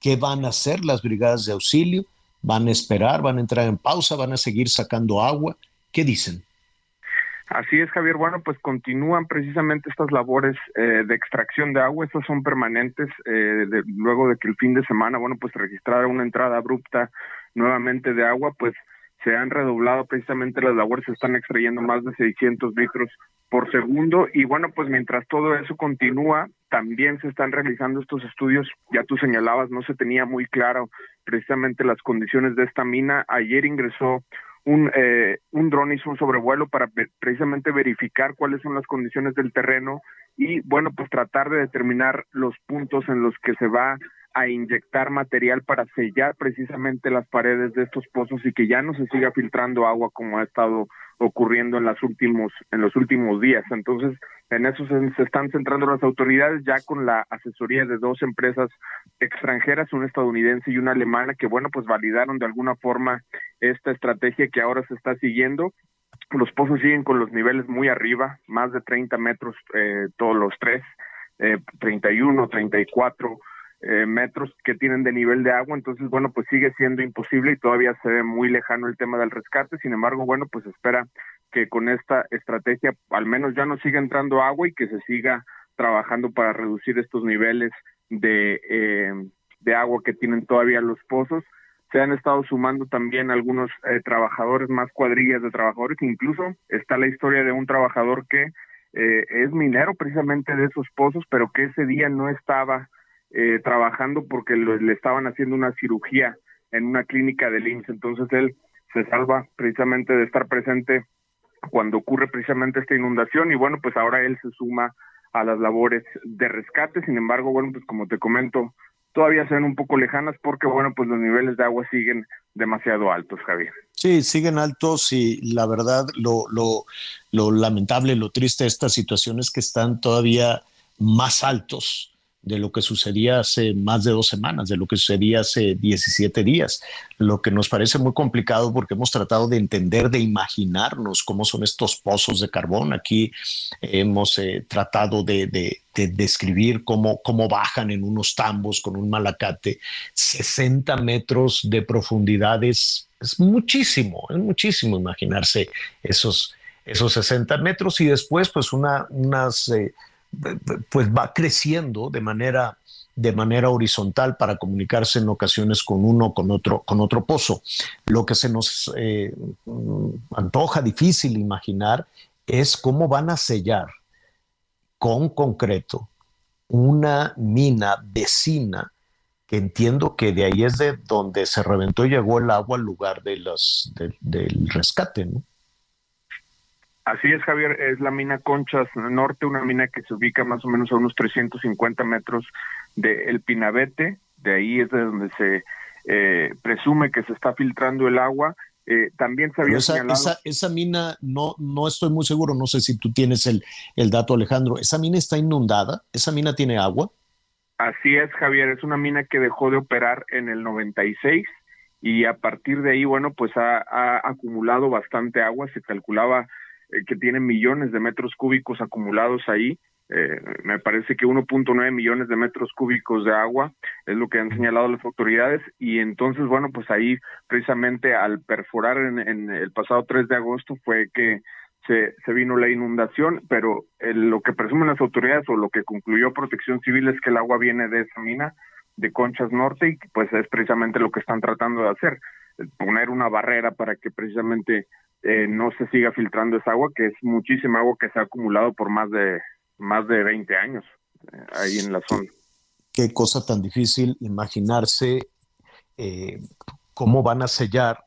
¿qué van a hacer las brigadas de auxilio? ¿Van a esperar? ¿Van a entrar en pausa? ¿Van a seguir sacando agua? ¿Qué dicen? Así es, Javier. Bueno, pues continúan precisamente estas labores eh, de extracción de agua. Estas son permanentes. Eh, luego de que el fin de semana, bueno, pues registrara una entrada abrupta nuevamente de agua, pues se han redoblado precisamente las labores. Se están extrayendo más de 600 litros por segundo. Y bueno, pues mientras todo eso continúa, también se están realizando estos estudios. Ya tú señalabas, no se tenía muy claro precisamente las condiciones de esta mina. Ayer ingresó un, eh, un dron hizo un sobrevuelo para precisamente verificar cuáles son las condiciones del terreno y, bueno, pues tratar de determinar los puntos en los que se va a inyectar material para sellar precisamente las paredes de estos pozos y que ya no se siga filtrando agua como ha estado ocurriendo en los últimos en los últimos días. Entonces, en eso se, están centrando las autoridades ya con la asesoría de dos empresas extranjeras, una estadounidense y una alemana, que bueno, pues validaron de alguna forma esta estrategia que ahora se está siguiendo. Los pozos siguen con los niveles muy arriba, más de 30 metros eh, todos los tres, eh, 31, 34 eh, metros que tienen de nivel de agua, entonces bueno, pues sigue siendo imposible y todavía se ve muy lejano el tema del rescate, sin embargo, bueno, pues espera que con esta estrategia al menos ya no siga entrando agua y que se siga trabajando para reducir estos niveles de, eh, de agua que tienen todavía los pozos. Se han estado sumando también algunos eh, trabajadores, más cuadrillas de trabajadores, incluso está la historia de un trabajador que es minero precisamente de esos pozos, pero que ese día no estaba eh, trabajando porque le estaban haciendo una cirugía en una clínica de IMSS. Entonces él se salva precisamente de estar presente cuando ocurre precisamente esta inundación y bueno, pues ahora él se suma a las labores de rescate. Sin embargo, bueno, pues como te comento, todavía se ven un poco lejanas porque bueno, pues los niveles de agua siguen demasiado altos, Javier. Sí, siguen altos y la verdad lo, lo, lo lamentable, lo triste de esta situación es que están todavía más altos de lo que sucedía hace más de dos semanas, de lo que sucedía hace 17 días, lo que nos parece muy complicado porque hemos tratado de entender, de imaginarnos cómo son estos pozos de carbón. Aquí hemos eh, tratado de, describir cómo, cómo bajan en unos tambos con un malacate 60 metros de profundidad. Es, muchísimo, es muchísimo imaginarse esos, esos 60 metros y después pues una, unas... Eh, pues va creciendo de manera de manera horizontal para comunicarse en ocasiones con uno con otro con otro pozo. Lo que se nos eh, antoja difícil imaginar es cómo van a sellar con concreto una mina vecina que entiendo que de ahí es de donde se reventó y llegó el agua al lugar de los, del rescate, ¿no? Así es, Javier, es la mina Conchas Norte, una mina que se ubica más o menos a unos 350 metros del El Pinabete, de ahí es de donde se eh, presume que se está filtrando el agua. Eh, también se había esa, señalado... esa, mina, no, no estoy muy seguro, no sé si tú tienes el, el dato, Alejandro, ¿esa mina está inundada? ¿Esa mina tiene agua? Así es, Javier, es una mina que dejó de operar en el 96 y a partir de ahí, bueno, pues ha, ha acumulado bastante agua, se calculaba eh, que tiene millones de metros cúbicos acumulados ahí. Eh, me parece que 1.9 millones de metros cúbicos de agua es lo que han señalado las autoridades y entonces bueno pues ahí precisamente al perforar en, el pasado 3 de agosto fue que se, se vino la inundación pero lo que presumen las autoridades o lo que concluyó Protección Civil es que el agua viene de esa mina de Conchas Norte y pues es precisamente lo que están tratando de hacer poner una barrera para que precisamente eh, no se siga filtrando esa agua, que es muchísima agua que se ha acumulado por más de, más de 20 años eh, ahí en la zona. Qué cosa tan difícil imaginarse eh, cómo van a sellar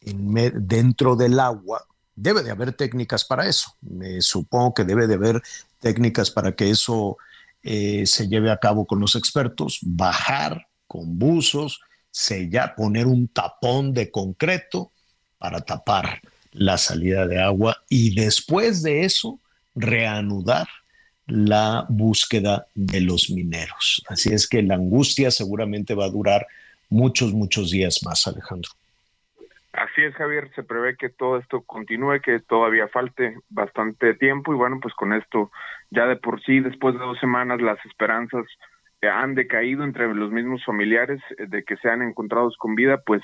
dentro del agua. Debe de haber técnicas para eso. Me supongo que debe de haber técnicas para que eso eh, se lleve a cabo con los expertos. Bajar con buzos, sellar, poner un tapón de concreto para tapar la salida de agua y después de eso reanudar la búsqueda de los mineros. Así es que la angustia seguramente va a durar muchos, muchos días más, Alejandro. Así es, Javier, se prevé que todo esto continúe, que todavía falte bastante tiempo y bueno, pues con esto ya de por sí, después de dos semanas, las esperanzas han decaído entre los mismos familiares eh, de que sean encontrados con vida, pues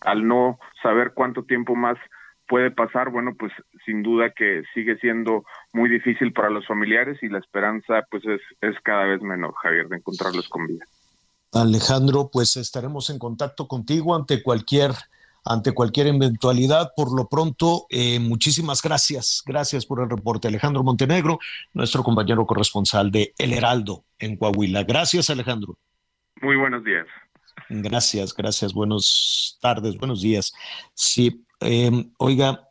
al no saber cuánto tiempo más puede pasar, bueno, pues sin duda que sigue siendo muy difícil para los familiares y la esperanza pues es, es cada vez menor, Javier, de encontrarlos con vida. Alejandro, pues estaremos en contacto contigo ante cualquier ante cualquier eventualidad. Por lo pronto, eh, muchísimas gracias. Gracias por el reporte. Alejandro Montenegro, nuestro compañero corresponsal de El Heraldo en Coahuila. Gracias, Alejandro. Muy buenos días. Gracias, gracias. Buenas tardes, buenos días. Sí, em, oiga,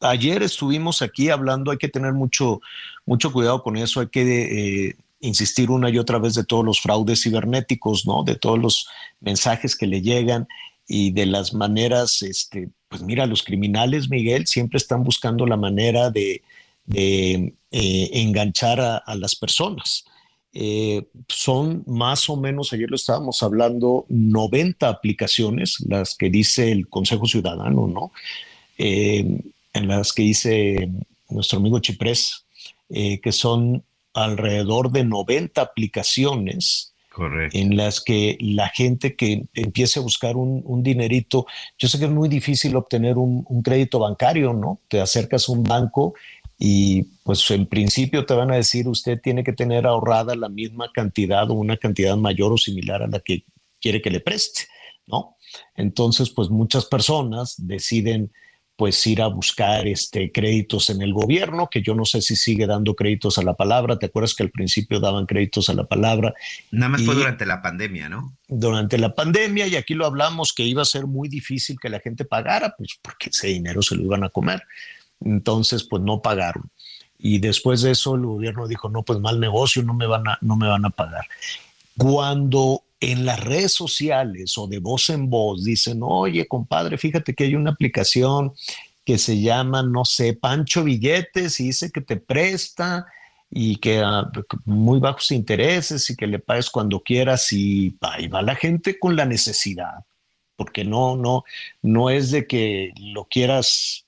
ayer estuvimos aquí hablando, hay que tener mucho, mucho cuidado con eso, hay que eh, insistir una y otra vez de todos los fraudes cibernéticos, ¿no? De todos los mensajes que le llegan y de las maneras, este, pues mira, los criminales, Miguel, siempre están buscando la manera de, eh, enganchar a, las personas. Eh, son más o menos, ayer lo estábamos hablando, 90 aplicaciones, las que dice el Consejo Ciudadano, ¿no? Eh, en las que dice nuestro amigo Chiprés, que son alrededor de 90 aplicaciones en las que la gente que empiece a buscar un, dinerito, yo sé que es muy difícil obtener un, crédito bancario, ¿no? Te acercas a un banco y pues en principio te van a decir usted tiene que tener ahorrada la misma cantidad o una cantidad mayor o similar a la que quiere que le preste, ¿no? Entonces, pues muchas personas deciden pues ir a buscar este, créditos en el gobierno, que yo no sé si sigue dando créditos a la palabra. ¿Te acuerdas que al principio daban créditos a la palabra? Nada más fue durante la pandemia, ¿no? Durante la pandemia, y aquí lo hablamos, que iba a ser muy difícil que la gente pagara, pues porque ese dinero se lo iban a comer. Entonces, pues no pagaron. Y después de eso, el gobierno dijo, no, pues mal negocio, no me van a, no me van a pagar. Cuando en las redes sociales o de voz en voz dicen, oye, compadre, fíjate que hay una aplicación que se llama, no sé, Pancho Billetes y dice que te presta y que a muy bajos intereses y que le pagues cuando quieras y ahí va la gente con la necesidad, porque no, no, no es de que lo quieras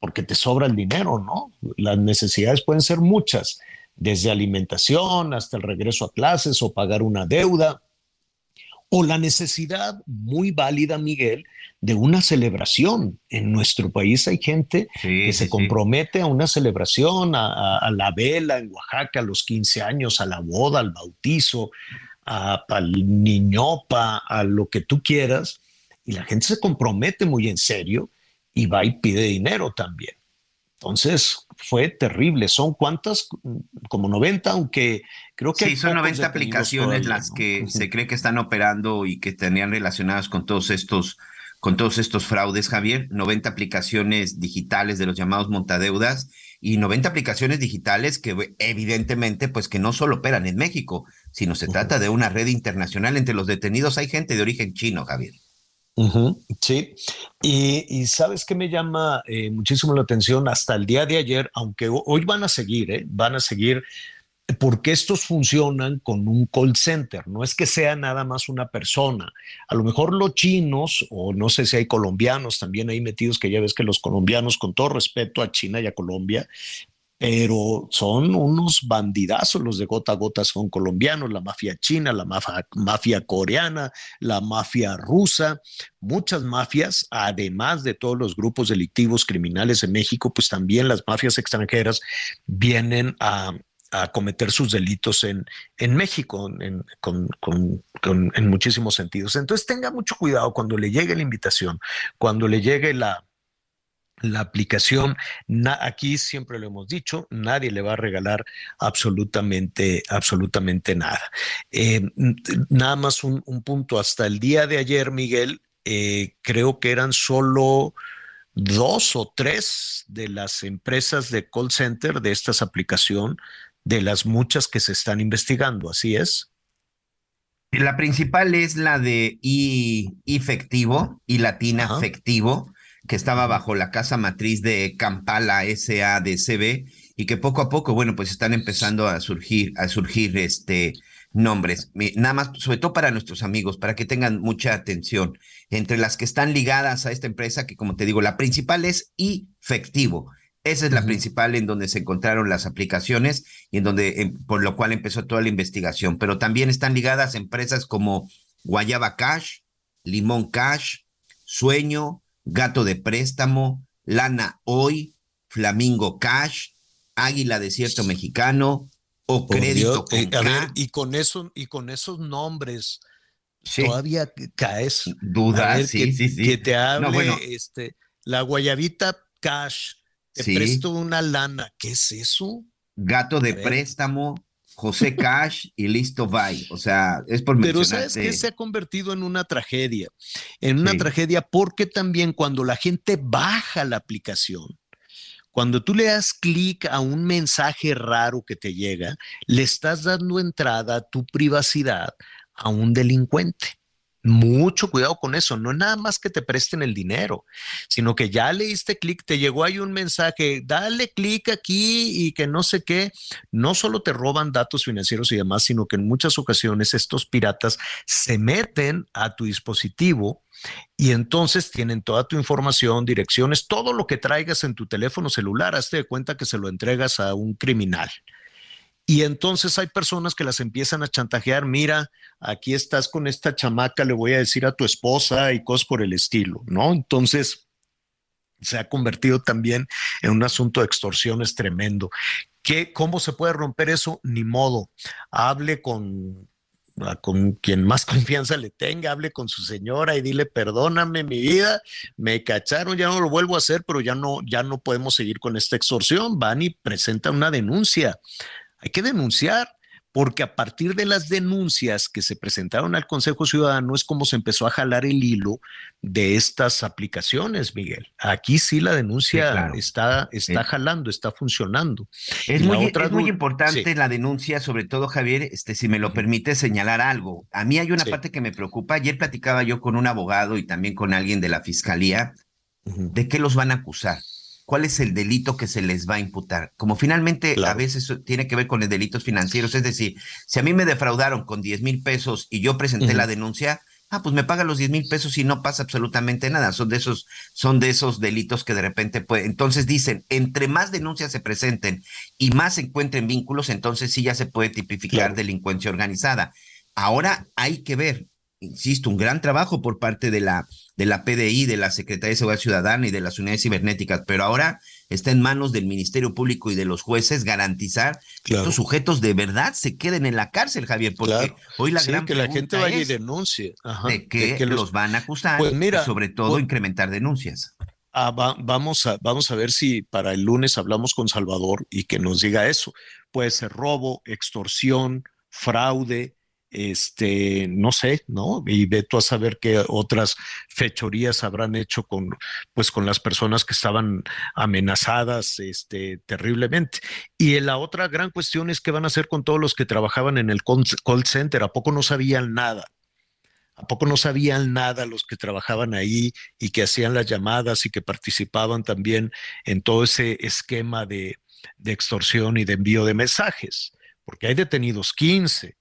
porque te sobra el dinero, ¿no? Las necesidades pueden ser muchas, desde alimentación hasta el regreso a clases o pagar una deuda o la necesidad muy válida, Miguel, de una celebración. En nuestro país hay gente que se compromete a una celebración, a, la vela en Oaxaca, a los 15 años, a la boda, al bautizo, al niñopa, a lo que tú quieras, y la gente se compromete muy en serio y va y pide dinero también. Entonces fue terrible. ¿Son cuántas? Como 90, aunque creo que... Sí, son 90 aplicaciones las que se cree que están operando y que tenían relacionadas con todos estos con todos estos fraudes, Javier, 90 aplicaciones digitales de los llamados montadeudas y 90 aplicaciones digitales que evidentemente pues que no solo operan en México, sino se trata de una red internacional. Entre los detenidos hay gente de origen chino, Javier sí, y, sabes que me llama eh, muchísimo la atención hasta el día de ayer, aunque hoy van a seguir, ¿eh? van a seguir, porque estos funcionan con un call center, no es que sea nada más una persona. A lo mejor los chinos, o no sé si hay colombianos también ahí metidos, que ya ves que los colombianos, con todo respeto a China y a Colombia, pero son unos bandidazos los de gota a gota, son colombianos, la mafia china, la mafia, coreana, la mafia rusa, muchas mafias, además de todos los grupos delictivos criminales en México, pues también las mafias extranjeras vienen a, cometer sus delitos en, en México en, en muchísimos sentidos. Entonces tenga mucho cuidado cuando le llegue la invitación, cuando le llegue la, la aplicación, aquí siempre lo hemos dicho, nadie le va a regalar absolutamente, absolutamente nada. Eh, nada más un, punto, hasta el día de ayer, Miguel, eh, creo que eran solo dos o tres de las empresas de call center de esta aplicación, de las muchas que se están investigando, ¿así es? La principal es la de I, efectivo y Latina efectivo que estaba bajo la casa matriz de Kampala SADCB y que poco a poco, bueno, pues están empezando a surgir, a surgir este nombres. Nada más, sobre todo para nuestros amigos, para que tengan mucha atención. Entre las que están ligadas a esta empresa, que como te digo, la principal es efectivo. Esa es la principal en donde se encontraron las aplicaciones y en donde, por lo cual empezó toda la investigación. Pero también están ligadas empresas como Guayaba Cash, Limón Cash, Sueño, Gato de Préstamo, Lana Hoy, Flamingo Cash, Águila Desierto Mexicano o Crédito eh, a ver, y con eso y con esos nombres todavía caes dudas, sí, que, sí, sí. que te hable este la guayabita cash, te presto una lana, ¿qué es eso? Gato de préstamo, José Cash y listo, bye. O sea, es por Pero ¿sabes que Se ha convertido en una tragedia. En una tragedia porque también cuando la gente baja la aplicación, cuando tú le das clic a un mensaje raro que te llega, le estás dando entrada a tu privacidad a un delincuente. Mucho cuidado con eso, no es nada más que te presten el dinero, sino que ya le diste clic, te llegó ahí un mensaje, dale clic aquí y que no sé qué, no solo te roban datos financieros y demás, sino que en muchas ocasiones estos piratas se meten a tu dispositivo y entonces tienen toda tu información, direcciones, todo lo que traigas en tu teléfono celular, hazte de cuenta que se lo entregas a un criminal. Y entonces hay personas que las empiezan a chantajear, mira, aquí estás con esta chamaca, le voy a decir a tu esposa y cosas por el estilo, ¿no? Entonces se ha convertido también en un asunto de extorsiones tremendo. ¿Qué, ¿Cómo se puede romper eso? Ni modo. Hable con, con quien más confianza le tenga, hable con su señora y dile, perdóname mi vida, me cacharon, ya no lo vuelvo a hacer, pero ya no, ya no podemos seguir con esta extorsión. Van y presentan una denuncia hay que denunciar, porque a partir de las denuncias que se presentaron al Consejo Ciudadano es como se empezó a jalar el hilo de estas aplicaciones, Miguel. Aquí sí la denuncia está, está jalando, está funcionando. Es, muy, muy, importante la denuncia, sobre todo, Javier, este, si me lo permite señalar algo. A mí hay una parte que me preocupa. Ayer platicaba yo con un abogado y también con alguien de la Fiscalía de qué los van a acusar cuál es el delito que se les va a imputar. Como finalmente a veces tiene que ver con los delitos financieros, es decir, si a mí me defraudaron con 10 mil pesos y yo presenté la denuncia, ah, pues me pagan los 10 mil pesos y no pasa absolutamente nada. Son de esos, son de esos delitos que de repente puede. Entonces dicen, entre más denuncias se presenten y más se encuentren vínculos, entonces sí ya se puede tipificar delincuencia organizada. Ahora hay que ver, insisto, un gran trabajo por parte de la, de la PDI, de la Secretaría de Seguridad Ciudadana y de las unidades cibernéticas, pero ahora está en manos del Ministerio Público y de los jueces garantizar que estos sujetos de verdad se queden en la cárcel, Javier, porque hoy la gran que la gente vaya y denuncie de, que los, van a acusar pues y sobre todo pues incrementar denuncias. Ah, vamos, a, vamos a ver si para el lunes hablamos con Salvador y que nos diga eso. Puede ser robo, extorsión, fraude, este, no sé, ¿no? Y ve tú a saber qué otras fechorías habrán hecho con, pues, con las personas que estaban amenazadas, este, terriblemente. Y la otra gran cuestión es qué van a hacer con todos los que trabajaban en el call center. ¿A poco no sabían nada? ¿A poco no sabían nada los que trabajaban ahí y que hacían las llamadas y que participaban también en todo ese esquema de, de extorsión y de envío de mensajes? Porque hay detenidos 15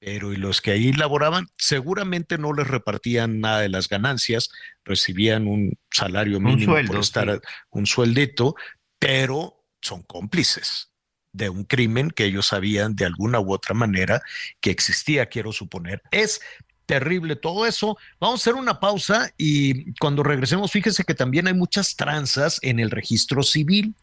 pero y los que ahí laboraban seguramente no les repartían nada de las ganancias, recibían un salario mínimo un por estar un sueldito, pero son cómplices de un crimen que ellos sabían de alguna u otra manera que existía, quiero suponer. Es terrible todo eso. Vamos a hacer una pausa y cuando regresemos, fíjese que también hay muchas tranzas en el registro civil.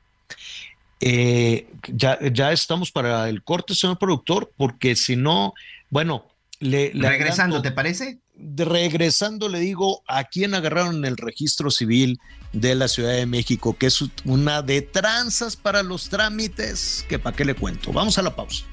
Eh, ya, ya estamos para el corte, señor productor, porque si no, bueno, le, regresando, ¿te parece? regresando le digo a quién agarraron en el registro civil de la Ciudad de México, que es una de tranzas para los trámites, que para qué le cuento. Vamos a la pausa.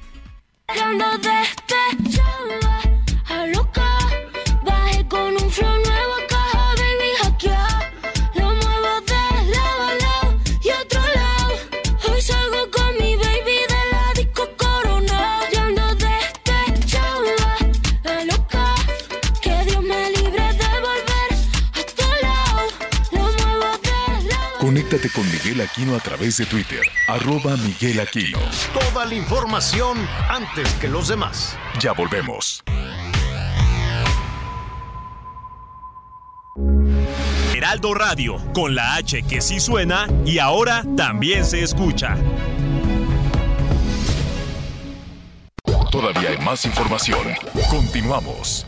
Conéctate con Miguel Aquino a través de Twitter, arroba Miguel Aquino. Toda la información antes que los demás. Ya volvemos. Heraldo Radio, con la H que sí suena y ahora también se escucha. Todavía hay más información. Continuamos.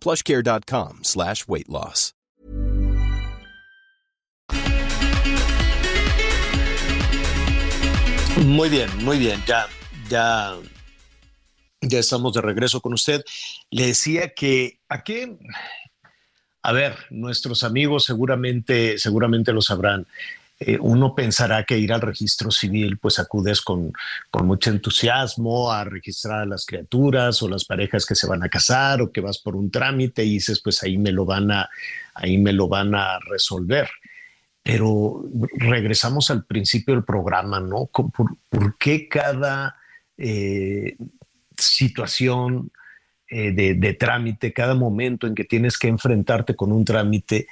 plushcare.com slash weight loss. Muy bien, muy bien. Ya, ya, ya estamos de regreso con usted. Le decía que aquí, a ver, nuestros amigos seguramente, seguramente lo sabrán. Eh, uno pensará que ir al registro civil, pues acudes con, con, mucho entusiasmo a registrar a las criaturas o las parejas que se van a casar o que vas por un trámite y dices, pues ahí me lo van a, ahí me lo van a resolver. Pero regresamos al principio del programa, ¿no? ¿Por, qué cada eh, situación eh, de, de trámite, cada momento en que tienes que enfrentarte con un trámite,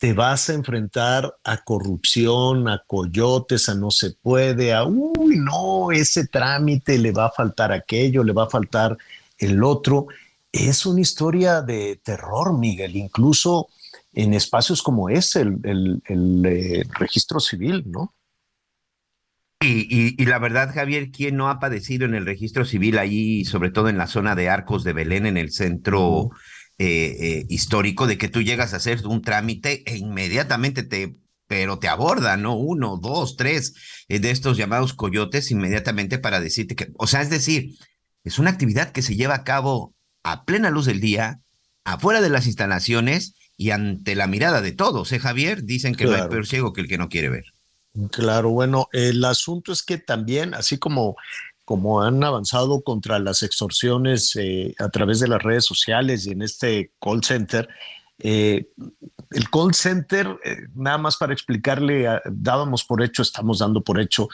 te vas a enfrentar a corrupción, a coyotes, a no se puede, a, uy, no, ese trámite le va a faltar aquello, le va a faltar el otro. Es una historia de terror, Miguel, incluso en espacios como ese, el, eh, registro civil, ¿no? Y, la verdad, Javier, ¿quién no ha padecido en el registro civil ahí, sobre todo en la zona de Arcos de Belén, en el centro eh, eh, histórico de que tú llegas a hacer un trámite e inmediatamente te, pero te aborda, ¿no? Uno, dos, tres eh, de estos llamados coyotes inmediatamente para decirte que, o sea, es decir, es una actividad que se lleva a cabo a plena luz del día, afuera de las instalaciones y ante la mirada de todos, ¿eh, Javier? Dicen que no hay peor ciego que el que no quiere ver. Claro, bueno, el asunto es que también, así como como han avanzado contra las extorsiones eh, a través de las redes sociales y en este call center. Eh, el call center, eh, nada más para explicarle, dábamos por hecho, estamos dando por hecho,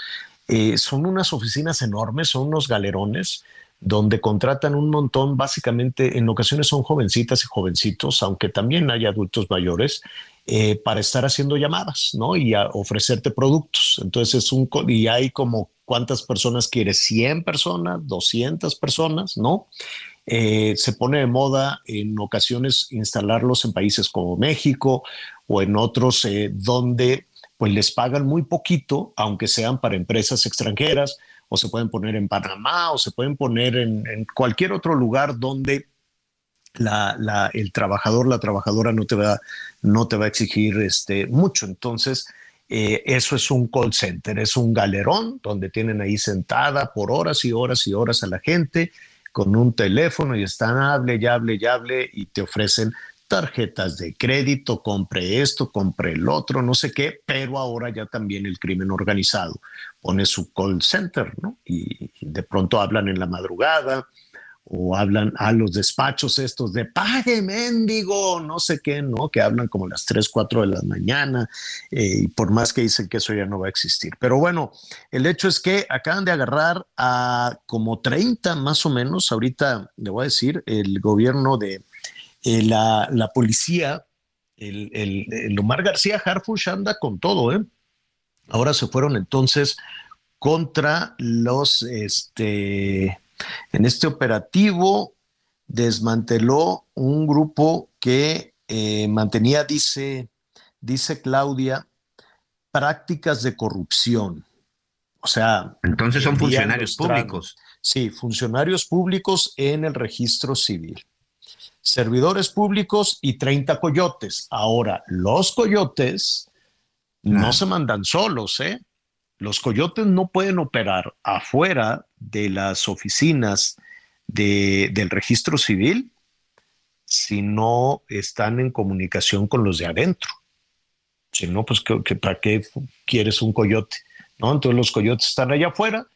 son unas oficinas enormes, son unos galerones donde contratan un montón, básicamente en ocasiones son jovencitas y jovencitos, aunque también hay adultos mayores, para estar haciendo llamadas, ¿no? Y a ofrecerte productos. Entonces es un, y hay como cuántas personas quieres, 100 personas, 200 personas, ¿no? Eh, se pone de moda en ocasiones instalarlos en países como México o en otros eh, donde pues les pagan muy poquito, aunque sean para empresas extranjeras, o se pueden poner en Panamá, o se pueden poner en, cualquier otro lugar donde la, el trabajador, la trabajadora no te va, no te va a exigir este, mucho. Entonces, eh, eso es un call center, es un galerón donde tienen ahí sentada por horas y horas y horas a la gente con un teléfono y están hable y hable y hable y te ofrecen tarjetas de crédito, compre esto, compre el otro, no sé qué, pero ahora ya también el crimen organizado pone su call center, ¿no? y de pronto hablan en la madrugada, o hablan a los despachos estos de pague mendigo, no sé qué, ¿no? Que hablan como las 3, 4 de la mañana eh, y por más que dicen que eso ya no va a existir. Pero bueno, el hecho es que acaban de agarrar a como 30 más o menos, ahorita le voy a decir, el gobierno de eh, la, la, policía, el, el, el, Omar García Harfush anda con todo, ¿eh? Ahora se fueron entonces contra los, este, en este operativo desmanteló un grupo que eh, mantenía, dice, dice Claudia, prácticas de corrupción. O sea. Entonces son funcionarios públicos. Sí, funcionarios públicos en el registro civil. Servidores públicos y 30 coyotes. Ahora, los coyotes no se mandan solos, ¿eh? Los coyotes no pueden operar afuera de las oficinas del registro civil si no están en comunicación con los de adentro. Si no, pues ¿para qué quieres un coyote? ¿No? Entonces los coyotes están allá afuera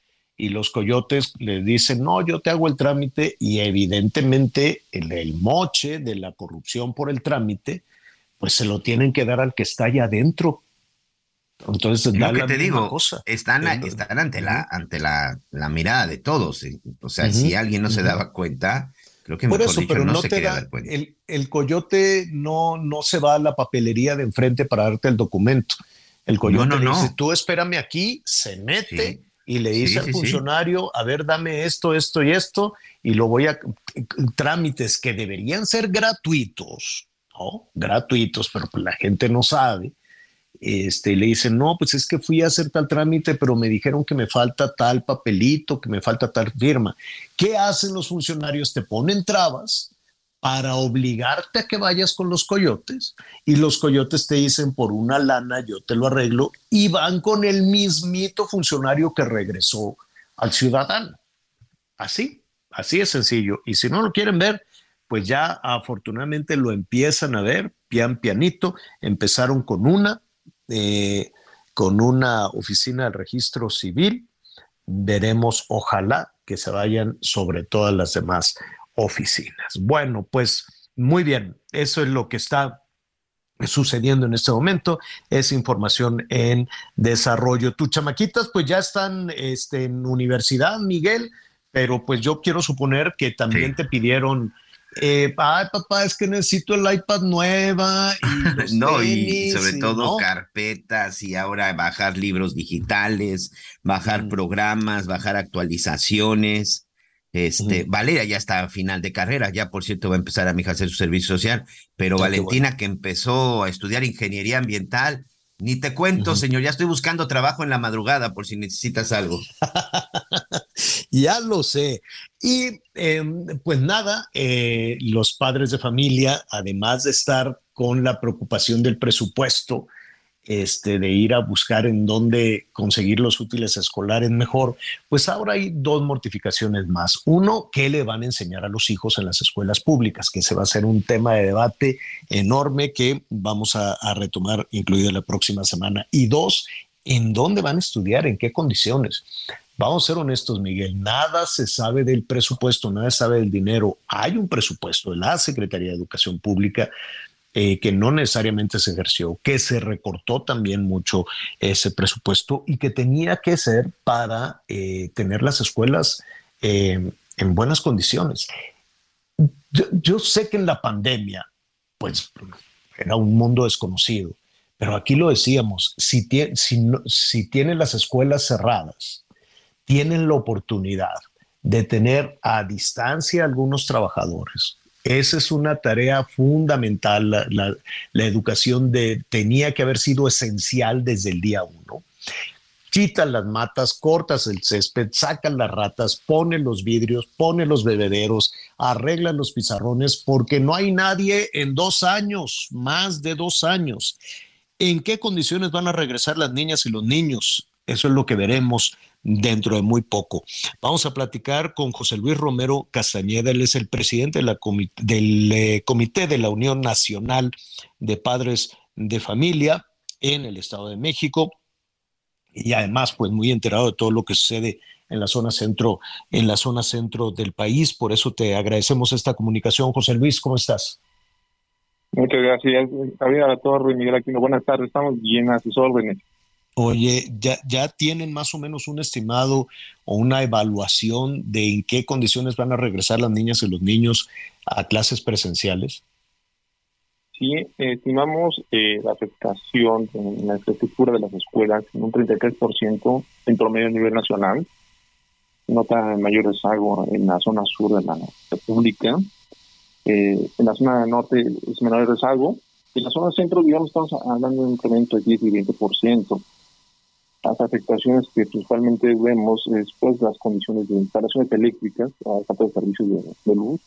y los coyotes le dicen, no, yo te hago el trámite y evidentemente el, moche de la corrupción por el trámite, pues se lo tienen que dar al que está allá adentro. Entonces, lo que te digo, están, están ante la ante la, la mirada de todos. O sea, si alguien no se daba cuenta, creo que Por eso, pero no, se te da, El, el, coyote no, no se va a la papelería de enfrente para darte el documento. El coyote no, no, dice, tú espérame aquí, se mete y le dice al funcionario, a ver, dame esto, esto y esto, y lo voy a trámites que deberían ser gratuitos, ¿no? Gratuitos, pero pues la gente no sabe este, le dicen, no, pues es que fui a hacer tal trámite, pero me dijeron que me falta tal papelito, que me falta tal firma. ¿Qué hacen los funcionarios? Te ponen trabas para obligarte a que vayas con los coyotes y los coyotes te dicen por una lana yo te lo arreglo y van con el mismito funcionario que regresó al ciudadano. Así, así es sencillo. Y si no lo quieren ver, pues ya afortunadamente lo empiezan a ver, pian pianito, empezaron con una, eh, con una oficina de registro civil. Veremos, ojalá, que se vayan sobre todas las demás oficinas. Bueno, pues muy bien, eso es lo que está sucediendo en este momento, es información en desarrollo. Tus chamaquitas pues ya están este, en universidad, Miguel, pero pues yo quiero suponer que también te pidieron eh, ay papá, es que necesito el iPad nueva. Y no, y sobre todo carpetas y ahora bajar libros digitales, bajar mm. programas, bajar actualizaciones. Este, Valeria ya está a final de carrera, ya por cierto va a empezar a mi hacer su servicio social, pero Valentina que empezó a estudiar ingeniería ambiental, ni te cuento, señor, ya estoy buscando trabajo en la madrugada por si necesitas algo. ya lo sé. Y em, pues nada, eh, los padres de familia, además de estar con la preocupación del presupuesto, este, de ir a buscar en dónde conseguir los útiles escolares mejor, pues ahora hay dos mortificaciones más. Uno, ¿qué le van a enseñar a los hijos en las escuelas públicas? Que se va a ser un tema de debate enorme que vamos a, retomar incluido la próxima semana. Y dos, ¿en dónde van a estudiar? ¿En qué condiciones? Vamos a ser honestos, Miguel, nada se sabe del presupuesto, nada se sabe del dinero. Hay un presupuesto de la Secretaría de Educación Pública, eh, que no necesariamente se ejerció, que se recortó también mucho ese presupuesto y que tenía que ser para eh, tener las escuelas eh, en buenas condiciones. Yo, sé que en la pandemia, pues era un mundo desconocido, pero aquí lo decíamos, si, si, si tienen las escuelas cerradas, tienen la oportunidad de tener a distancia algunos trabajadores, esa es una tarea fundamental. La, educación tenía que haber sido esencial desde el día uno. Quitan las matas, cortas el césped, sacan las ratas, ponen los vidrios, ponen los bebederos, arreglan los pizarrones, porque no hay nadie en dos años, más de dos años. ¿En qué condiciones van a regresar las niñas y los niños? Eso es lo que veremos dentro de muy poco. Vamos a platicar con José Luis Romero Castañeda, él es el presidente de la del eh, Comité de la Unión Nacional de Padres de Familia en el Estado de México y además pues muy enterado de todo lo que sucede en la zona centro en la zona centro del país, por eso te agradecemos esta comunicación. José Luis, ¿cómo estás? Muchas gracias, Javier La Torre, Miguel Aquino. Buenas tardes, estamos bien a sus órdenes. Oye, ¿ya, ¿ya tienen más o menos un estimado o una evaluación de en qué condiciones van a regresar las niñas y los niños a clases presenciales? Sí, estimamos eh, la afectación en la infraestructura de las escuelas en un 33% en promedio a nivel nacional. Nota mayor rezago en la zona sur de la República en la zona norte es menor el rezago. En la zona centro, digamos, estamos hablando de un incremento de 10 y 20%. Las afectaciones que principalmente vemos es pues, las condiciones de instalaciones eléctricas, la falta de servicios de, luz,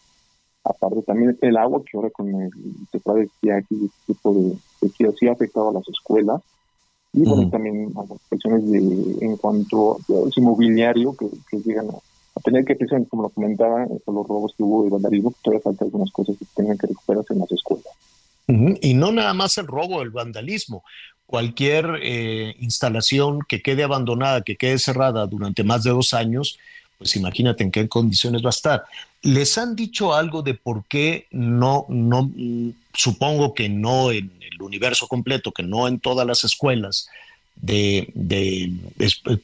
aparte también el agua, que ahora con el temporada de este tipo de sequía sí ha afectado a las escuelas, y bueno, también las afectaciones de, en cuanto al inmobiliario que, llegan a, tener que pensar, como lo comentaba, con los robos que hubo de vandalismo, todavía falta algunas cosas que tienen que recuperarse en las escuelas. Y no nada más el robo, el vandalismo. Cualquier eh, instalación que quede abandonada, que quede cerrada durante más de dos años, pues imagínate en qué condiciones va a estar. ¿Les han dicho algo de por qué no, no, supongo que no en el universo completo, que no en todas las escuelas de,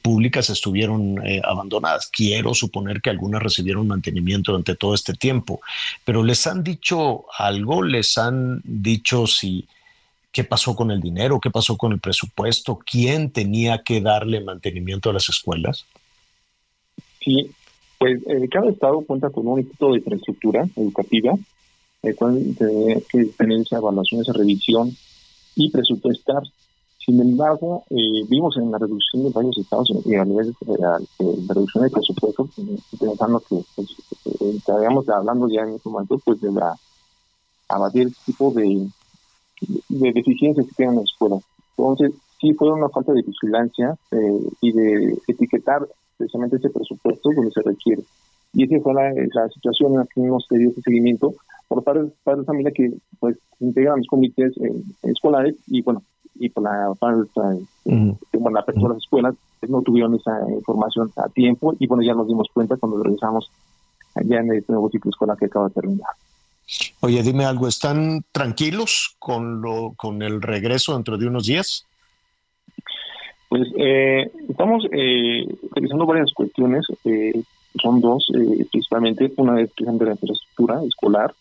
públicas estuvieron eh, abandonadas? Quiero suponer que algunas recibieron mantenimiento durante todo este tiempo, pero ¿les han dicho algo? ¿Les han dicho si qué pasó con el dinero, qué pasó con el presupuesto, quién tenía que darle mantenimiento a las escuelas? Sí, pues eh, cada estado cuenta con un instituto de infraestructura educativa, el cual tiene que tener esa evaluación, esa revisión y presupuestar. Sin embargo, eh, vimos en la reducción de varios estados y a nivel de, la reducción de presupuesto, pensando que pues, eh, estaríamos hablando ya en este momento pues de la abatir tipo de, de deficiencias que tienen las escuelas. Entonces, sí fue una falta de vigilancia eh, y de etiquetar precisamente ese presupuesto donde se requiere. Y esa fue la, situación en la que hemos tenido ese seguimiento por parte de familia que pues integran los comités eh, escolares y bueno, y por la falta de la apertura de las escuelas pues, no tuvieron esa información a tiempo y bueno, ya nos dimos cuenta cuando regresamos allá en este nuevo ciclo escolar que acaba de terminar. Oye, dime algo, ¿están tranquilos con, lo, con el regreso dentro de unos días? Pues eh, estamos eh, revisando varias cuestiones, eh, son dos eh, principalmente, una es de la infraestructura escolar,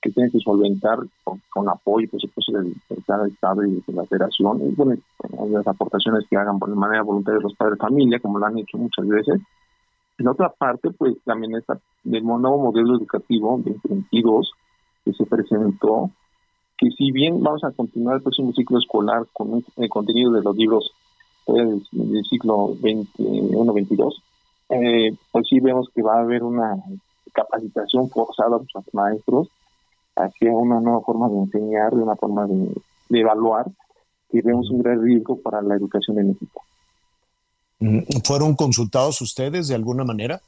que tiene que solventar con, apoyo, por supuesto, del, cada estado y de la federación, y bueno, las aportaciones que hagan por de manera voluntaria los padres de familia, como lo han hecho muchas veces. En otra parte, pues también está el nuevo modelo educativo 2022, que se presentó, que si bien vamos a continuar el próximo ciclo escolar con el contenido de los libros del, ciclo 21-22, eh, pues sí vemos que va a haber una capacitación forzada a los maestros hacia una nueva forma de enseñar, de una forma de, evaluar, que vemos un gran riesgo para la educación en México. Mm, ¿Fueron consultados ustedes de alguna manera?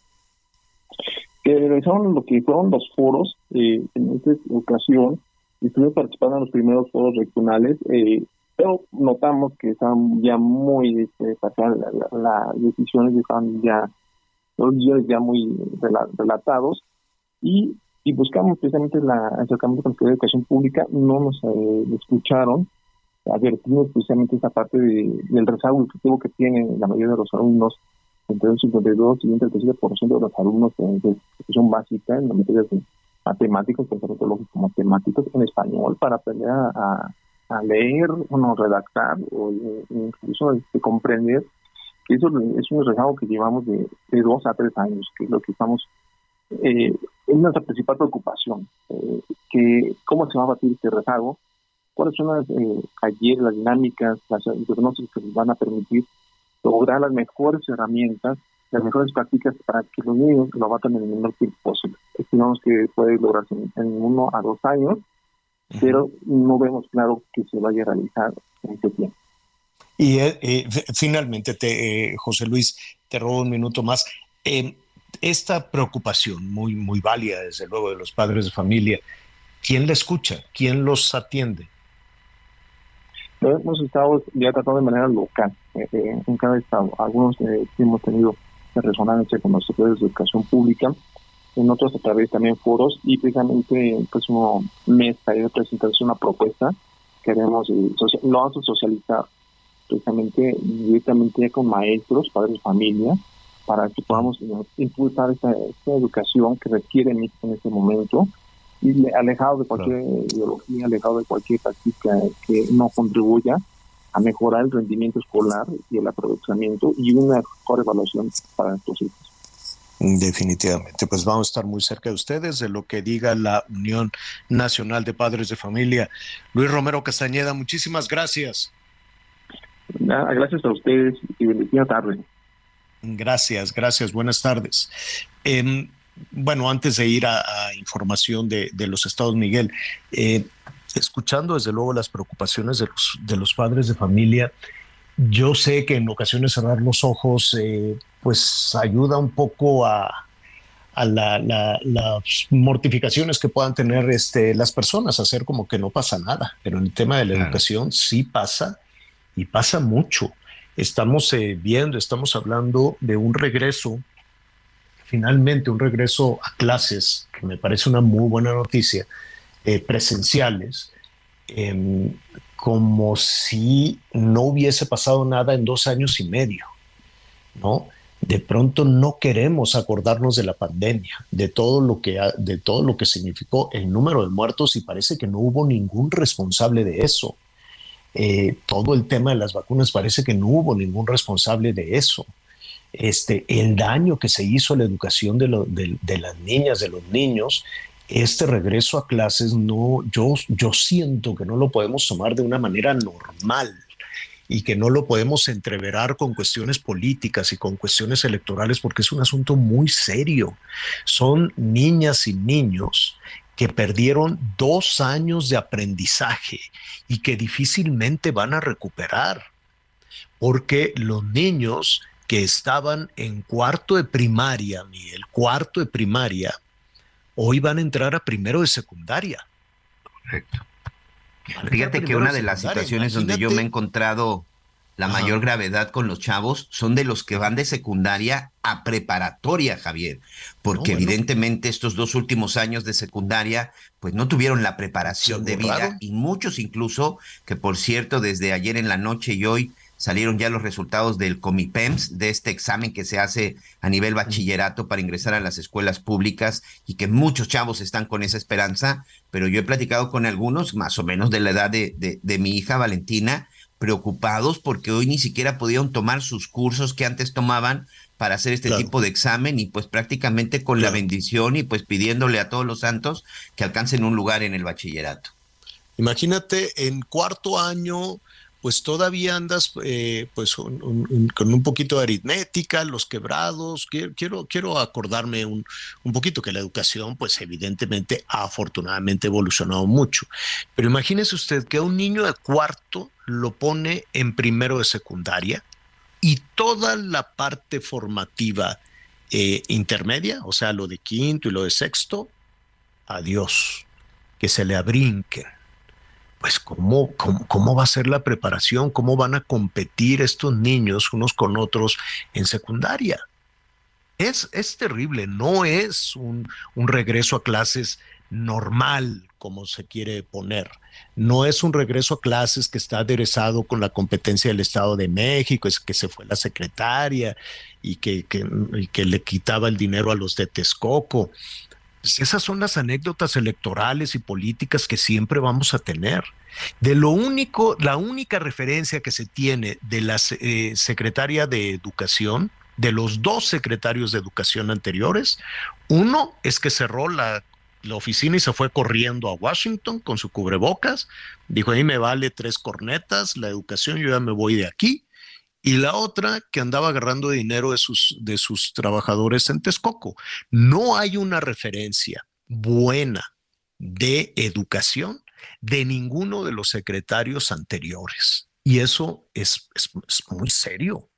Que realizaron lo que fueron los foros eh, en esta ocasión. Estuvimos participando en los primeros foros regionales, eh, pero notamos que estaban ya muy este, las decisiones, estaban ya los días ya muy relatados y, y buscamos precisamente la acercamiento con la educación pública, no nos eh, escucharon, advertimos precisamente esa parte del rezago educativo que tienen la mayoría de los alumnos entre un 52 y un 37% de los alumnos de, educación básica en las materias matemáticas, lógico matemáticos en español para aprender a, a leer, bueno, redactar o incluso este, comprender. Eso es un rezago que llevamos de, de, dos a tres años, que es lo que estamos, eh, es nuestra principal preocupación, eh, que cómo se va a batir este rezago, cuáles son las eh, ayer las dinámicas, las diagnósticos que nos van a permitir lograr las mejores herramientas, las mejores prácticas para que los niños lo abaten en el menor tiempo posible. Estimamos que puede lograrse en, uno a dos años, pero no vemos claro que se vaya a realizar en ese tiempo. Y eh, eh, finalmente, te, eh, José Luis, te robo un minuto más. esta preocupación muy, muy válida, desde luego, de los padres de familia, ¿quién la escucha? ¿Quién los atiende? Hemos estado ya tratando de manera local eh, eh, en cada estado. Algunos eh, hemos tenido resonancia con los sectores de educación pública, en otros a través también foros y precisamente el próximo mes de presentarse una propuesta que haremos, lo vamos a socializar precisamente directamente con maestros, padres de familia, para que podamos impulsar esta, educación que requiere en este momento alejado de cualquier ideología, alejado de cualquier práctica que no contribuya a mejorar el rendimiento escolar y el aprovechamiento y una mejor evaluación para nuestros hijos. Definitivamente, pues vamos a estar muy cerca de ustedes, de lo que diga la Unión Nacional de Padres de Familia. Luis Romero Castañeda, muchísimas gracias. Nada, gracias a ustedes y bendecida tarde. Gracias, gracias, buenas tardes. Em, bueno, antes de ir a, información de, los estados, Miguel, eh, escuchando desde luego las preocupaciones de los, de los padres de familia, yo sé que en ocasiones cerrar los ojos eh, pues ayuda un poco a, las mortificaciones que puedan tener este, las personas, hacer como que no pasa nada. Pero en el tema de la educación sí pasa y pasa mucho. Estamos eh, viendo, estamos hablando de un regreso, finalmente un regreso a clases, que me parece una muy buena noticia, eh, presenciales, em, como si no hubiese pasado nada en dos años y medio, ¿no? de pronto no queremos acordarnos de la pandemia, de todo lo que de todo lo que significó el número de muertos y parece que no hubo ningún responsable de eso. Eh, todo el tema de las vacunas parece que no hubo ningún responsable de eso. Este, el daño que se hizo a la educación de, las niñas, de los niños, este regreso a clases no, yo, yo siento que no lo podemos tomar de una manera normal y que no lo podemos entreverar con cuestiones políticas y con cuestiones electorales porque es un asunto muy serio. Son niñas y niños que perdieron dos años de aprendizaje y que difícilmente van a recuperar, porque los niños que estaban en cuarto de primaria, el cuarto de primaria, hoy van a entrar a primero de secundaria. Correcto. Fíjate que una de las situaciones donde yo me he encontrado la mayor gravedad con los chavos son de los que van de secundaria a preparatoria, Javier, porque evidentemente estos dos últimos años de secundaria pues no tuvieron la preparación de vida y muchos incluso, que por cierto desde ayer en la noche y hoy salieron ya los resultados del Comipems, de este examen que se hace a nivel bachillerato para ingresar a las escuelas públicas y que muchos chavos están con esa esperanza, pero yo he platicado con algunos, más o menos de la edad de, de, mi hija Valentina, preocupados porque hoy ni siquiera podían tomar sus cursos que antes tomaban para hacer este tipo de examen y pues prácticamente con la bendición y pues pidiéndole a todos los santos que alcancen un lugar en el bachillerato. Imagínate en cuarto año pues todavía andas eh, pues con un poquito de aritmética, los quebrados. Quiero, quiero, acordarme un, un, poquito que la educación, pues evidentemente, afortunadamente evolucionado mucho. Pero imagínese usted que a un niño de cuarto lo pone en primero de secundaria y toda la parte formativa eh, intermedia, o sea, lo de quinto y lo de sexto, adiós, que se le abrinquen pues ¿cómo, cómo, va a ser la preparación, cómo van a competir estos niños unos con otros en secundaria. Es, es terrible, no es un, regreso a clases normal, como se quiere poner. No es un regreso a clases que está aderezado con la competencia del Estado de México, es que se fue la secretaria y que, y que le quitaba el dinero a los de Texcoco. Pues esas son las anécdotas electorales y políticas que siempre vamos a tener. De lo único, la única referencia que se tiene de la eh, secretaria de Educación, de los dos secretarios de Educación anteriores, uno es que cerró la, la oficina y se fue corriendo a Washington con su cubrebocas, dijo, ahí me vale tres cornetas, la educación, yo ya me voy de aquí y la otra que andaba agarrando dinero de sus, de sus trabajadores en Texcoco. No hay una referencia buena de educación de ninguno de los secretarios anteriores. Y eso es, es, muy serio,